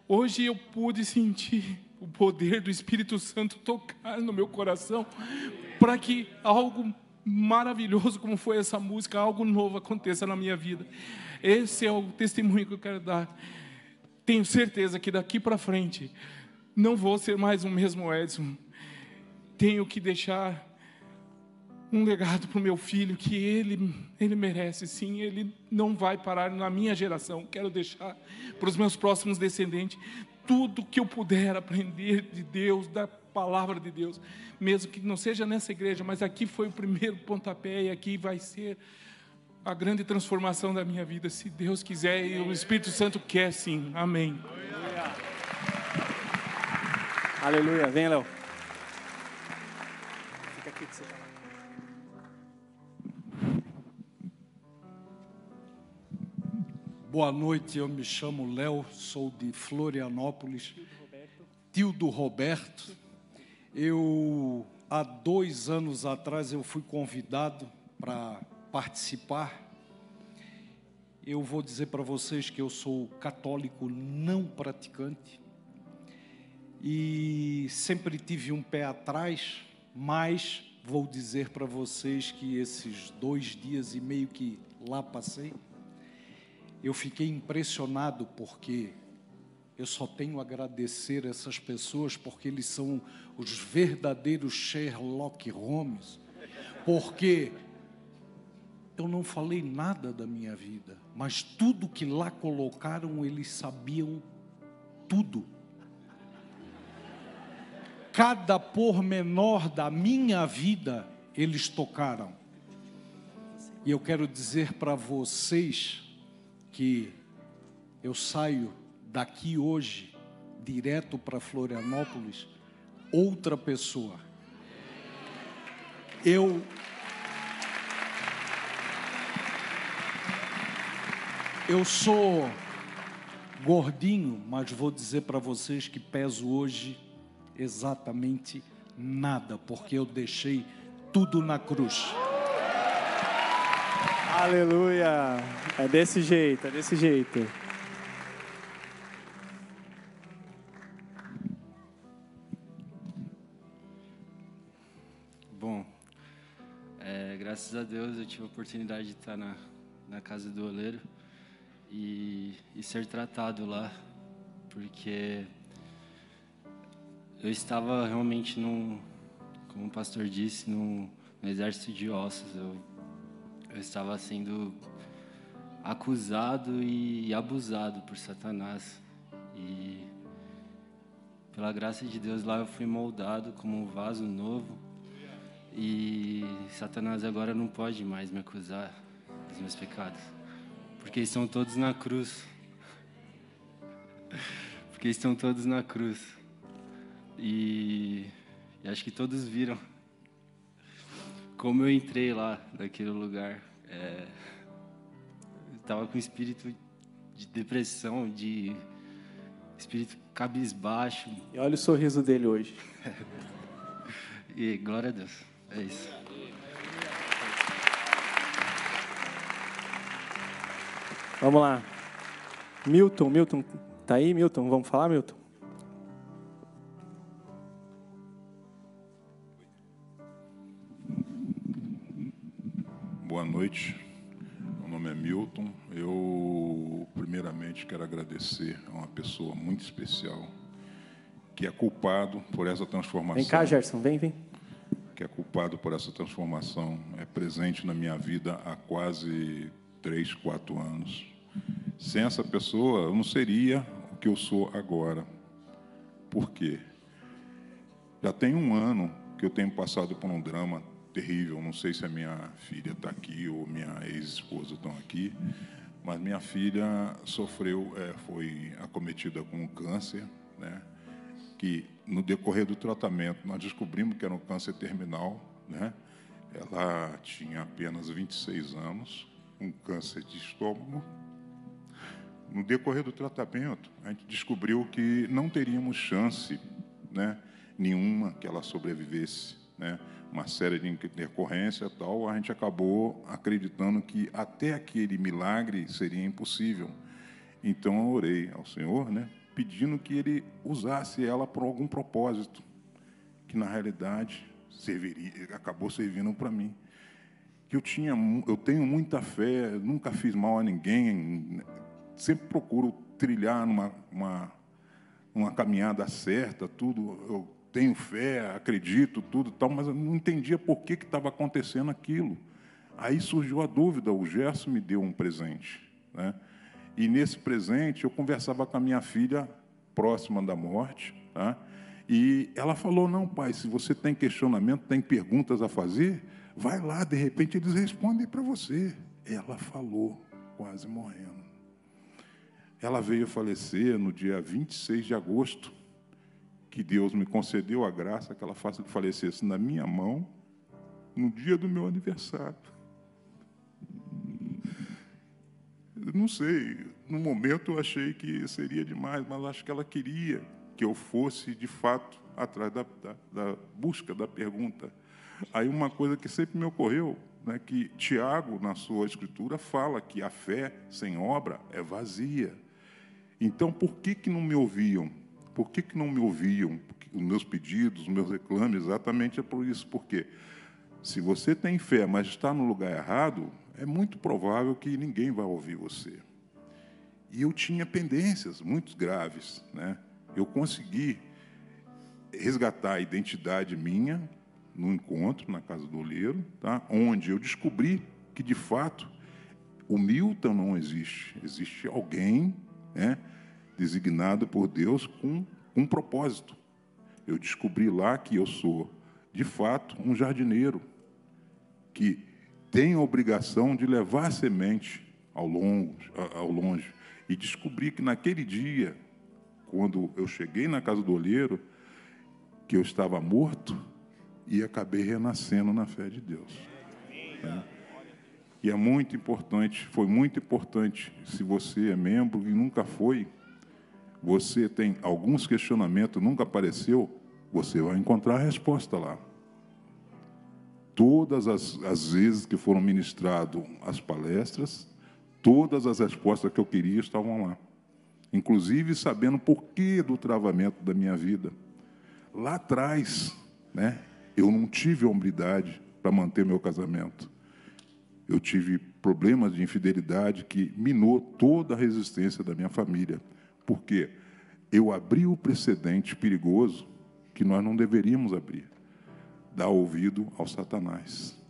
Hoje eu pude sentir o poder do Espírito Santo tocar no meu coração para que algo maravilhoso como foi essa música, algo novo aconteça na minha vida. Esse é o testemunho que eu quero dar. Tenho certeza que daqui para frente não vou ser mais o mesmo Edson. tenho que deixar um legado para o meu filho que ele, ele merece, sim, ele não vai parar na minha geração. Quero deixar para os meus próximos descendentes tudo que eu puder aprender de Deus, da palavra de Deus, mesmo que não seja nessa igreja, mas aqui foi o primeiro pontapé e aqui vai ser a grande transformação da minha vida, se Deus quiser e o Espírito Santo quer sim. Amém. Aleluia. Vem, Léo. Boa noite, eu me chamo Léo, sou de Florianópolis, tio do Roberto. Eu, há dois anos atrás, eu fui convidado para participar. Eu vou dizer para vocês que eu sou católico não praticante e sempre tive um pé atrás, mas vou dizer para vocês que esses dois dias e meio que lá passei, eu fiquei impressionado porque eu só tenho a agradecer essas pessoas porque eles são os verdadeiros Sherlock Holmes. Porque eu não falei nada da minha vida, mas tudo que lá colocaram, eles sabiam tudo. Cada pormenor da minha vida, eles tocaram. E eu quero dizer para vocês que eu saio daqui hoje, direto para Florianópolis, outra pessoa. Eu Eu sou gordinho, mas vou dizer para vocês que peso hoje exatamente nada, porque eu deixei tudo na cruz. Aleluia. É desse jeito, é desse jeito. Bom, é, graças a Deus eu tive a oportunidade de estar na, na casa do oleiro e, e ser tratado lá, porque eu estava realmente num, como o pastor disse, num, num exército de ossos. Eu, eu estava sendo acusado e abusado por Satanás. E pela graça de Deus lá eu fui moldado como um vaso novo. E Satanás agora não pode mais me acusar dos meus pecados. Porque estão todos na cruz. Porque estão todos na cruz. E, e acho que todos viram como eu entrei lá naquele lugar. É, estava com espírito de depressão, de espírito cabisbaixo. E olha o sorriso dele hoje. e glória a Deus. É isso. Vamos lá. Milton, Milton, tá aí, Milton? Vamos falar, Milton? Noite. Meu nome é Milton. Eu, primeiramente, quero agradecer a uma pessoa muito especial que é culpado por essa transformação. Vem cá, Gerson, vem, vem. Que é culpado por essa transformação. É presente na minha vida há quase três, quatro anos. Sem essa pessoa, eu não seria o que eu sou agora. Por quê? Já tem um ano que eu tenho passado por um drama terrível. Não sei se a minha filha está aqui ou minha ex-esposa estão aqui, mas minha filha sofreu, é, foi acometida com um câncer, né? Que no decorrer do tratamento nós descobrimos que era um câncer terminal, né? Ela tinha apenas 26 anos, um câncer de estômago. No decorrer do tratamento, a gente descobriu que não teríamos chance, né, nenhuma que ela sobrevivesse, né? Uma série de intercorrência tal, a gente acabou acreditando que até aquele milagre seria impossível. Então eu orei ao Senhor, né, pedindo que ele usasse ela por algum propósito, que na realidade serviria, acabou servindo para mim que eu tinha, eu tenho muita fé, nunca fiz mal a ninguém, sempre procuro trilhar numa uma, uma caminhada certa, tudo. Eu tenho fé, acredito, tudo tal, mas eu não entendia por que estava acontecendo aquilo. Aí surgiu a dúvida, o Gerson me deu um presente. Né? E nesse presente eu conversava com a minha filha próxima da morte, tá? e ela falou: Não, pai, se você tem questionamento, tem perguntas a fazer, vai lá, de repente eles respondem para você. Ela falou, quase morrendo. Ela veio falecer no dia 26 de agosto, que Deus me concedeu a graça que ela falecesse na minha mão, no dia do meu aniversário. Não sei, no momento eu achei que seria demais, mas acho que ela queria que eu fosse, de fato, atrás da, da, da busca da pergunta. Aí uma coisa que sempre me ocorreu, né, que Tiago, na sua escritura, fala que a fé sem obra é vazia. Então, por que, que não me ouviam? Por que, que não me ouviam? Os meus pedidos, os meus reclames, exatamente é por isso. Porque se você tem fé, mas está no lugar errado, é muito provável que ninguém vai ouvir você. E eu tinha pendências muito graves. Né? Eu consegui resgatar a identidade minha no encontro na casa do oleiro, tá? onde eu descobri que, de fato, o Milton não existe. Existe alguém né, designado por Deus com um propósito. Eu descobri lá que eu sou, de fato, um jardineiro que tem a obrigação de levar a semente ao longe, ao longe. E descobri que naquele dia, quando eu cheguei na casa do olheiro, que eu estava morto e acabei renascendo na fé de Deus. E é muito importante, foi muito importante, se você é membro e nunca foi, você tem alguns questionamentos, nunca apareceu, você vai encontrar a resposta lá. Todas as, as vezes que foram ministradas as palestras, todas as respostas que eu queria estavam lá. Inclusive sabendo por que do travamento da minha vida. Lá atrás, né, eu não tive hombridade para manter meu casamento. Eu tive problemas de infidelidade que minou toda a resistência da minha família. Porque eu abri o precedente perigoso que nós não deveríamos abrir. Dar ouvido ao Satanás.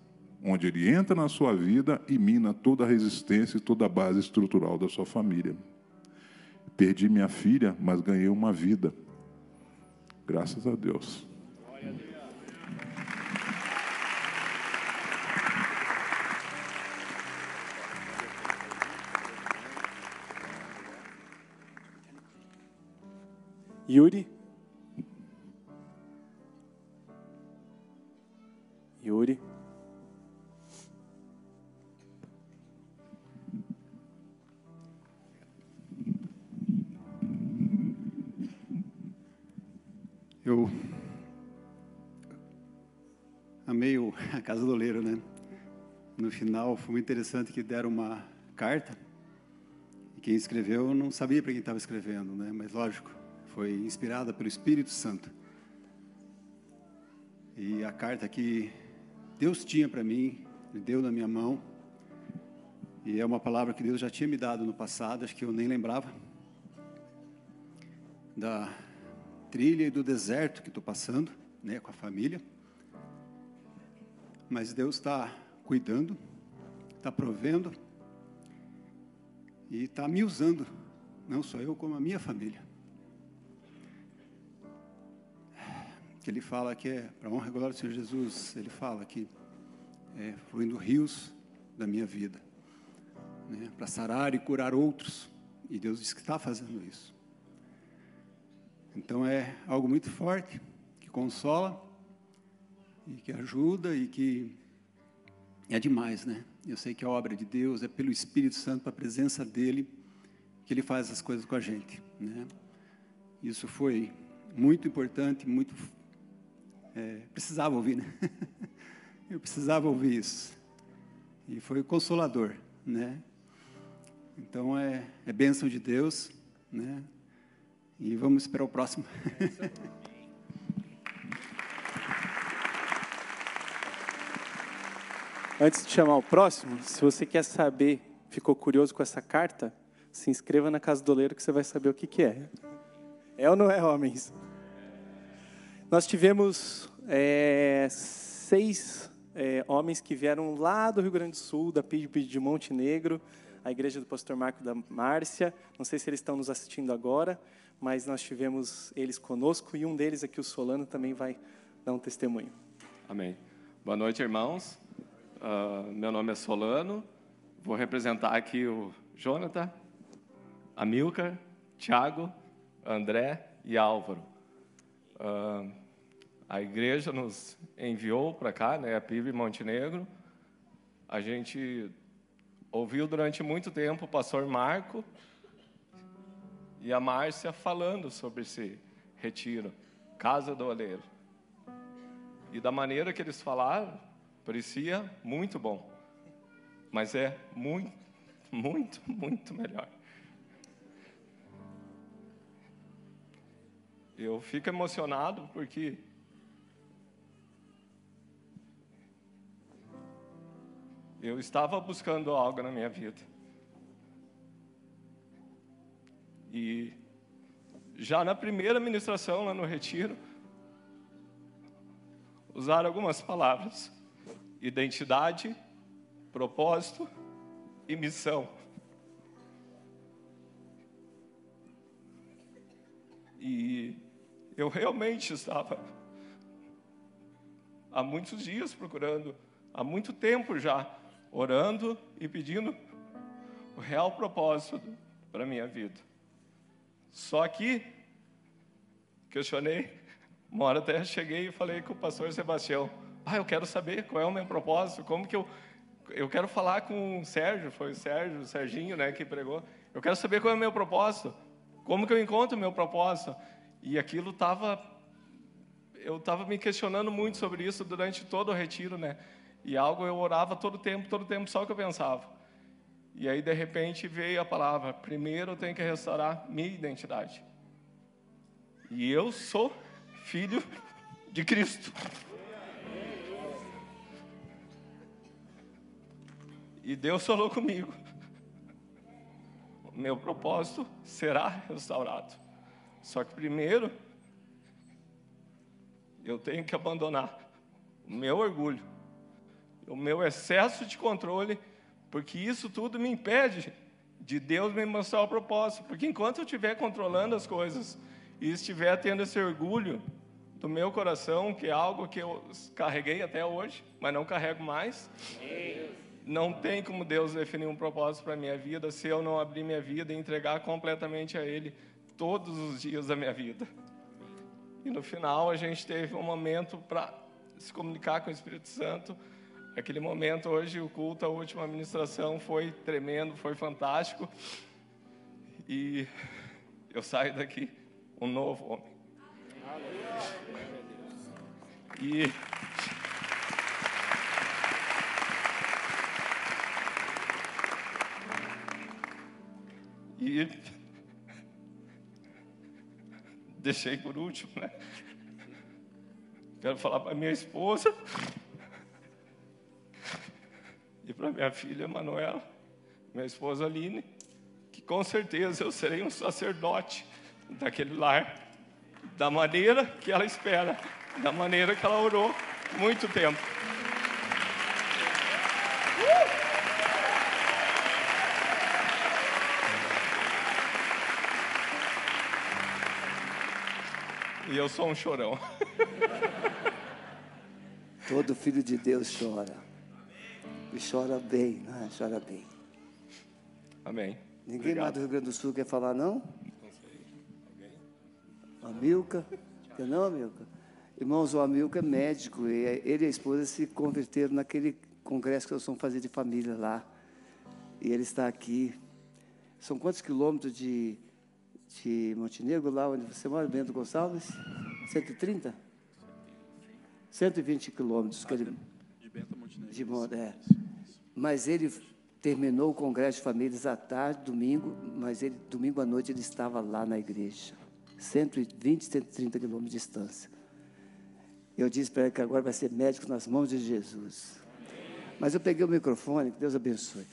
Onde ele entra na sua vida e mina toda a resistência e toda a base estrutural da sua família. Perdi minha filha, mas ganhei uma vida. Graças a Deus. Glória a Deus. Yuri? Yuri? Eu amei o, a Casa do Oleiro, né? No final foi muito interessante que deram uma carta e quem escreveu não sabia para quem estava escrevendo, né? Mas lógico, foi inspirada pelo Espírito Santo. E a carta que Deus tinha para mim, Ele deu na minha mão. E é uma palavra que Deus já tinha me dado no passado, acho que eu nem lembrava. Da trilha e do deserto que estou passando, né, com a família. Mas Deus está cuidando, está provendo e está me usando, não só eu, como a minha família. Que ele fala que é para honra e glória do Senhor Jesus, ele fala que é fluindo rios da minha vida, né, para sarar e curar outros, e Deus diz que está fazendo isso. Então é algo muito forte, que consola, e que ajuda, e que é demais, né? Eu sei que a obra de Deus é pelo Espírito Santo, para a presença dEle, que Ele faz as coisas com a gente, né? Isso foi muito importante, muito é, precisava ouvir, né? Eu precisava ouvir isso. E foi consolador, né? Então é, é bênção de Deus, né? E vamos esperar o próximo. Antes de chamar o próximo, se você quer saber, ficou curioso com essa carta, se inscreva na Casa do Oleiro que você vai saber o que, que é. É ou não é, homens? Nós tivemos é, seis é, homens que vieram lá do Rio Grande do Sul, da PIB de Montenegro, a igreja do pastor Marco da Márcia. Não sei se eles estão nos assistindo agora, mas nós tivemos eles conosco e um deles aqui, o Solano, também vai dar um testemunho. Amém. Boa noite, irmãos. Uh, meu nome é Solano. Vou representar aqui o Jonathan, Amilcar, Tiago, André e Álvaro. Uh, a igreja nos enviou para cá, né, a PIB Montenegro. A gente ouviu durante muito tempo o pastor Marco e a Márcia falando sobre esse retiro, Casa do Oleiro. E da maneira que eles falaram, parecia muito bom. Mas é muito, muito, muito melhor. Eu fico emocionado porque eu estava buscando algo na minha vida. E já na primeira ministração lá no retiro, usaram algumas palavras: identidade, propósito e missão. E eu realmente estava há muitos dias procurando, há muito tempo já, orando e pedindo o real propósito para a minha vida. Só que questionei, uma hora até cheguei e falei com o pastor Sebastião, ah, eu quero saber qual é o meu propósito, como que eu eu quero falar com o Sérgio, foi o Sérgio, o Serginho, né, que pregou. Eu quero saber qual é o meu propósito. Como que eu encontro o meu propósito? E aquilo estava eu estava me questionando muito sobre isso durante todo o retiro, né? E algo eu orava todo tempo, todo tempo só o que eu pensava. E aí de repente veio a palavra: primeiro eu tenho que restaurar minha identidade. E eu sou filho de Cristo. E Deus falou comigo: meu propósito será restaurado. Só que primeiro eu tenho que abandonar o meu orgulho, o meu excesso de controle, porque isso tudo me impede de Deus me mostrar o propósito. Porque enquanto eu estiver controlando as coisas e estiver tendo esse orgulho do meu coração, que é algo que eu carreguei até hoje, mas não carrego mais, não tem como Deus definir um propósito para a minha vida se eu não abrir minha vida e entregar completamente a Ele todos os dias da minha vida. E no final a gente teve um momento para se comunicar com o Espírito Santo. Aquele momento hoje, o culto, a última administração foi tremendo, foi fantástico. E eu saio daqui um novo homem. E E deixei por último, né? Quero falar para minha esposa e para minha filha Manuela, minha esposa Aline, que com certeza eu serei um sacerdote daquele lar, da maneira que ela espera, da maneira que ela orou muito tempo. E eu sou um chorão. Todo filho de Deus chora. E chora bem, né? Chora bem. Amém. Ninguém Obrigado. mais do Rio Grande do Sul quer falar, não? Amilca? Quer não, Amilca? Irmãos, o Amilca é médico e ele e a esposa se converteram naquele congresso que nós vamos fazer de família lá. E ele está aqui. São quantos quilômetros de, de Montenegro, lá onde você mora, Bento Gonçalves? 130? 120 quilômetros. que ele- De Bento a Montenegro. de é. Mas ele terminou o congresso de famílias à tarde, domingo, mas ele domingo à noite ele estava lá na igreja. 120, 130 quilômetros de distância. Eu disse para ele que agora vai ser médico nas mãos de Jesus. Mas eu peguei o microfone, que Deus abençoe.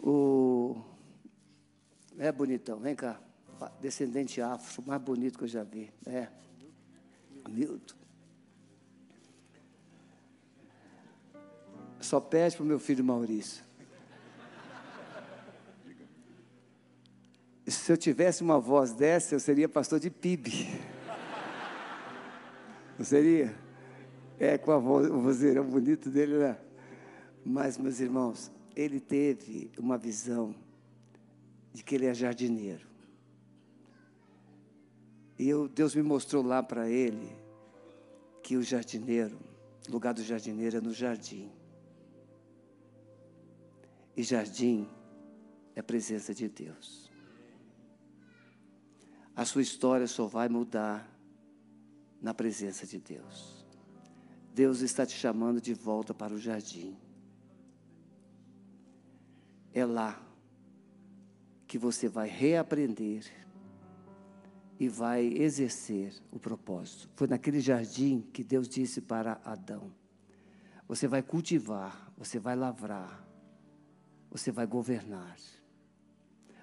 O... É bonitão, vem cá. Descendente afro, mais bonito que eu já vi. É. Milton. Só pede para o meu filho Maurício. Se eu tivesse uma voz dessa, eu seria pastor de PIB. Não seria? É, com a voz, o vozeirão bonito dele, né? Mas, meus irmãos, ele teve uma visão de que ele é jardineiro. E eu, Deus me mostrou lá para ele que o jardineiro, o lugar do jardineiro é no jardim. E jardim é presença de Deus. A sua história só vai mudar na presença de Deus. Deus está te chamando de volta para o jardim. É lá que você vai reaprender e vai exercer o propósito. Foi naquele jardim que Deus disse para Adão: Você vai cultivar, você vai lavrar, você vai governar.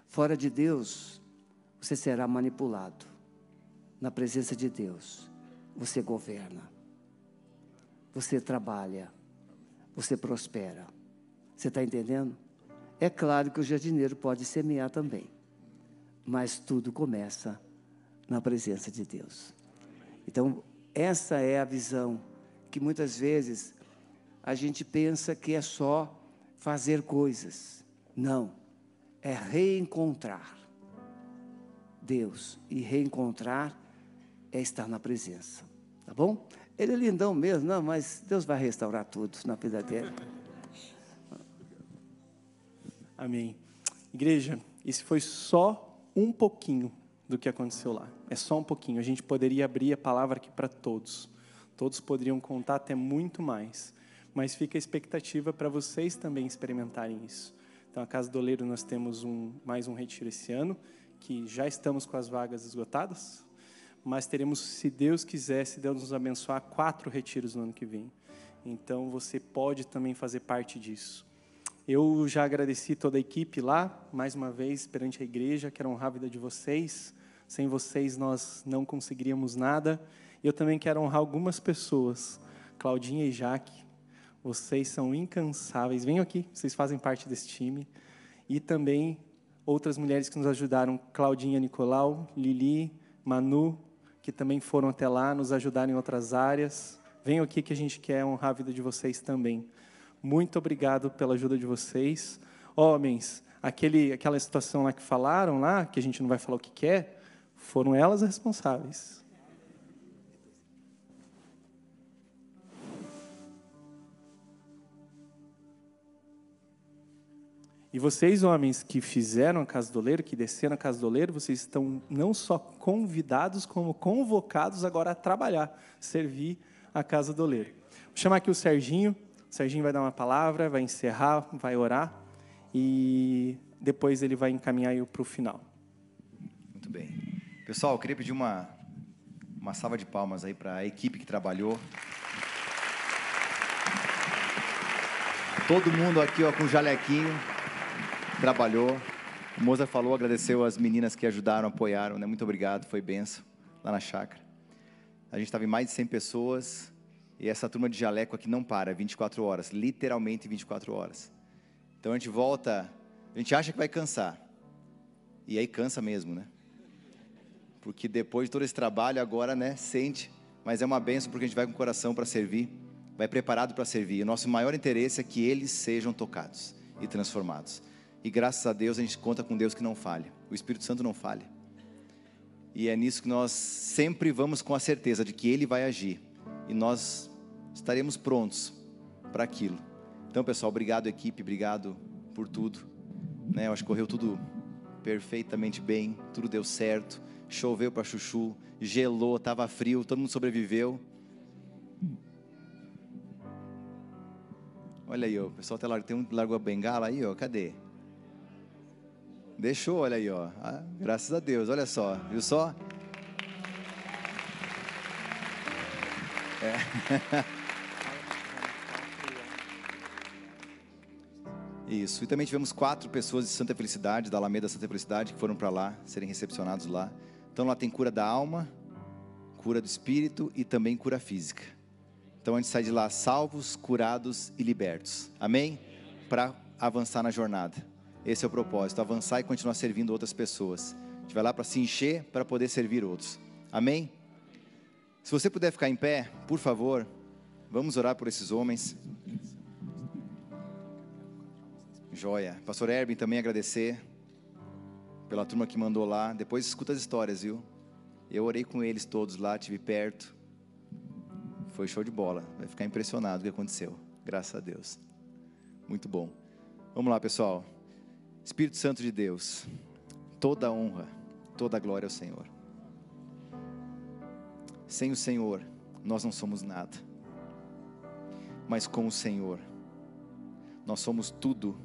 Fora de Deus, você será manipulado. Na presença de Deus, você governa. Você trabalha. Você prospera. Você está entendendo? É claro que o jardineiro pode semear também. Mas tudo começa na presença de Deus. Então, essa é a visão que muitas vezes a gente pensa que é só fazer coisas. Não. É reencontrar Deus. E reencontrar é estar na presença. Tá bom? Ele é lindão mesmo, não, mas Deus vai restaurar tudo na vida dele. Amém. Igreja, esse foi só um pouquinho do que aconteceu lá. É só um pouquinho. A gente poderia abrir a palavra aqui para todos. Todos poderiam contar até muito mais. Mas fica a expectativa para vocês também experimentarem isso. Então, a Casa do Oleiro, nós temos um, mais um retiro esse ano, que já estamos com as vagas esgotadas, mas teremos, se Deus quiser, se Deus nos abençoar, quatro retiros no ano que vem. Então, você pode também fazer parte disso. Eu já agradeci toda a equipe lá, mais uma vez, perante a igreja, quero honrar a vida de vocês. Sem vocês, nós não conseguiríamos nada. Eu também quero honrar algumas pessoas, Claudinha e Jaque. Vocês são incansáveis. Venham aqui, vocês fazem parte desse time. E também outras mulheres que nos ajudaram, Claudinha Nicolau, Lili, Manu, que também foram até lá, nos ajudaram em outras áreas. Venham aqui que a gente quer honrar a vida de vocês também. Muito obrigado pela ajuda de vocês. Homens, aquele, aquela situação lá que falaram lá, que a gente não vai falar o que quer, foram elas as responsáveis. E vocês, homens, que fizeram a casa do oleiro, que desceram a casa do oleiro, vocês estão não só convidados, como convocados agora a trabalhar, servir a casa do oleiro. Vou chamar aqui o Serginho. O Serginho vai dar uma palavra, vai encerrar, vai orar e depois ele vai encaminhar para o final. Muito bem. Pessoal, eu queria pedir uma, uma salva de palmas aí para a equipe que trabalhou. Todo mundo aqui ó, com jalequinho trabalhou. O Moza falou, agradeceu as meninas que ajudaram, apoiaram, né? Muito obrigado, foi benção lá na chácara. A gente estava em mais de 100 pessoas e essa turma de jaleco aqui não para, 24 horas, literalmente 24 horas. Então a gente volta, a gente acha que vai cansar. E aí cansa mesmo, né? Porque depois de todo esse trabalho agora, né, sente, mas é uma benção porque a gente vai com o coração para servir, vai preparado para servir. O nosso maior interesse é que eles sejam tocados e transformados. E graças a Deus a gente conta com Deus que não falha. O Espírito Santo não falha. E é nisso que nós sempre vamos com a certeza de que Ele vai agir. E nós estaremos prontos para aquilo. Então, pessoal, obrigado, equipe, obrigado por tudo. Né, eu acho que correu tudo perfeitamente bem, tudo deu certo. Choveu para chuchu, gelou, estava frio, todo mundo sobreviveu. Olha aí, ó, o pessoal tá tem um largou a bengala aí, ó, cadê? Deixou, olha aí, ó. Ah, graças a Deus, olha só, viu só? É. Isso. E também tivemos quatro pessoas de Santa Felicidade, da Alameda Santa Felicidade, que foram para lá, serem recepcionados lá. Então lá tem cura da alma, cura do espírito e também cura física. Então a gente sai de lá salvos, curados e libertos. Amém? Para avançar na jornada. Esse é o propósito, avançar e continuar servindo outras pessoas. A gente vai lá para se encher para poder servir outros. Amém? Se você puder ficar em pé, por favor, vamos orar por esses homens. Joia. Pastor Herbin também agradecer pela turma que mandou lá. Depois escuta as histórias, viu? Eu orei com eles todos lá, tive perto. Foi show de bola. Vai ficar impressionado o que aconteceu. Graças a Deus. Muito bom. Vamos lá, pessoal. Espírito Santo de Deus, toda honra, toda glória ao Senhor. Sem o Senhor, nós não somos nada. Mas com o Senhor, nós somos tudo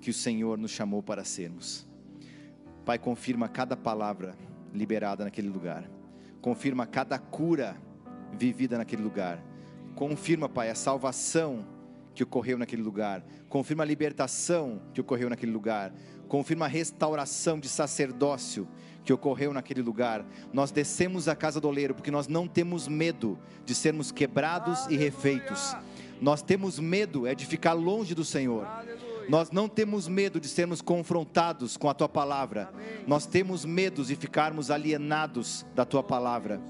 que o Senhor nos chamou para sermos. Pai, confirma cada palavra liberada naquele lugar. Confirma cada cura vivida naquele lugar. Confirma, Pai, a salvação que ocorreu naquele lugar. Confirma a libertação que ocorreu naquele lugar. Confirma a restauração de sacerdócio que ocorreu naquele lugar. Nós descemos a casa do oleiro porque nós não temos medo de sermos quebrados e refeitos. Nós temos medo é de ficar longe do Senhor. Nós não temos medo de sermos confrontados com a tua palavra. Nós temos medo de ficarmos alienados da tua palavra.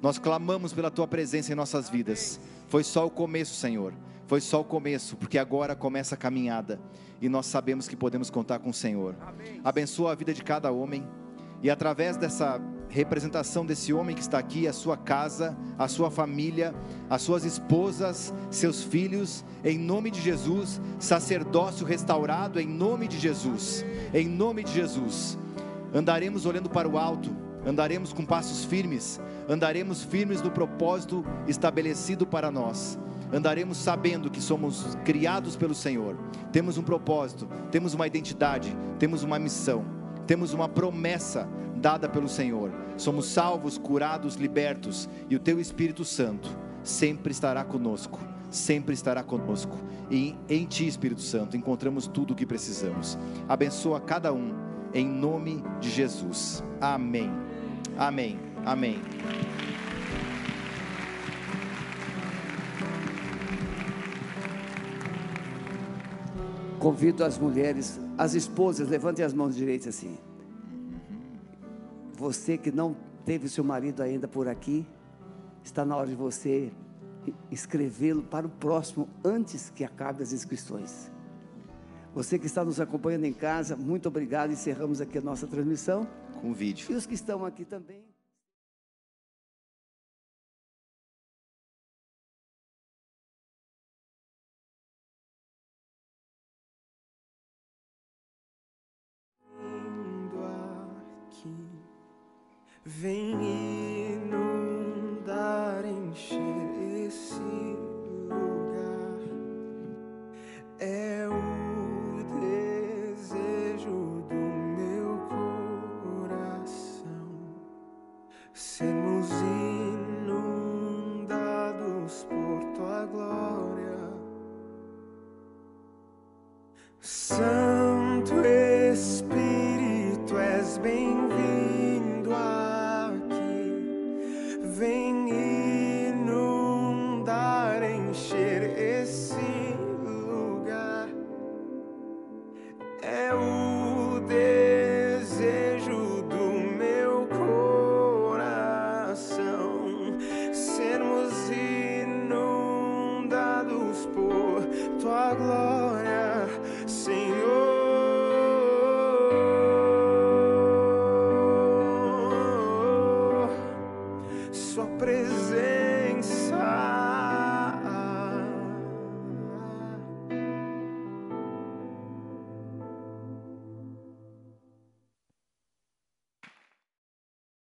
Nós clamamos pela tua presença em nossas vidas. Foi só o começo, Senhor. Foi só o começo, porque agora começa a caminhada e nós sabemos que podemos contar com o Senhor. Abençoa a vida de cada homem e através dessa representação desse homem que está aqui, a sua casa, a sua família, as suas esposas, seus filhos, em nome de Jesus, sacerdócio restaurado em nome de Jesus. Em nome de Jesus. Andaremos olhando para o alto, andaremos com passos firmes, andaremos firmes no propósito estabelecido para nós andaremos sabendo que somos criados pelo Senhor, temos um propósito, temos uma identidade, temos uma missão, temos uma promessa dada pelo Senhor. Somos salvos, curados, libertos, e o Teu Espírito Santo sempre estará conosco, sempre estará conosco. E em Ti, Espírito Santo, encontramos tudo o que precisamos. Abençoa cada um, em nome de Jesus. Amém. Amém. Amém. Convido as mulheres, as esposas, levantem as mãos direitas assim. Você que não teve seu marido ainda por aqui, está na hora de você escrevê-lo para o próximo antes que acabe as inscrições. Você que está nos acompanhando em casa, muito obrigado. Encerramos aqui a nossa transmissão. Com vídeo. E os que estão aqui também. Vem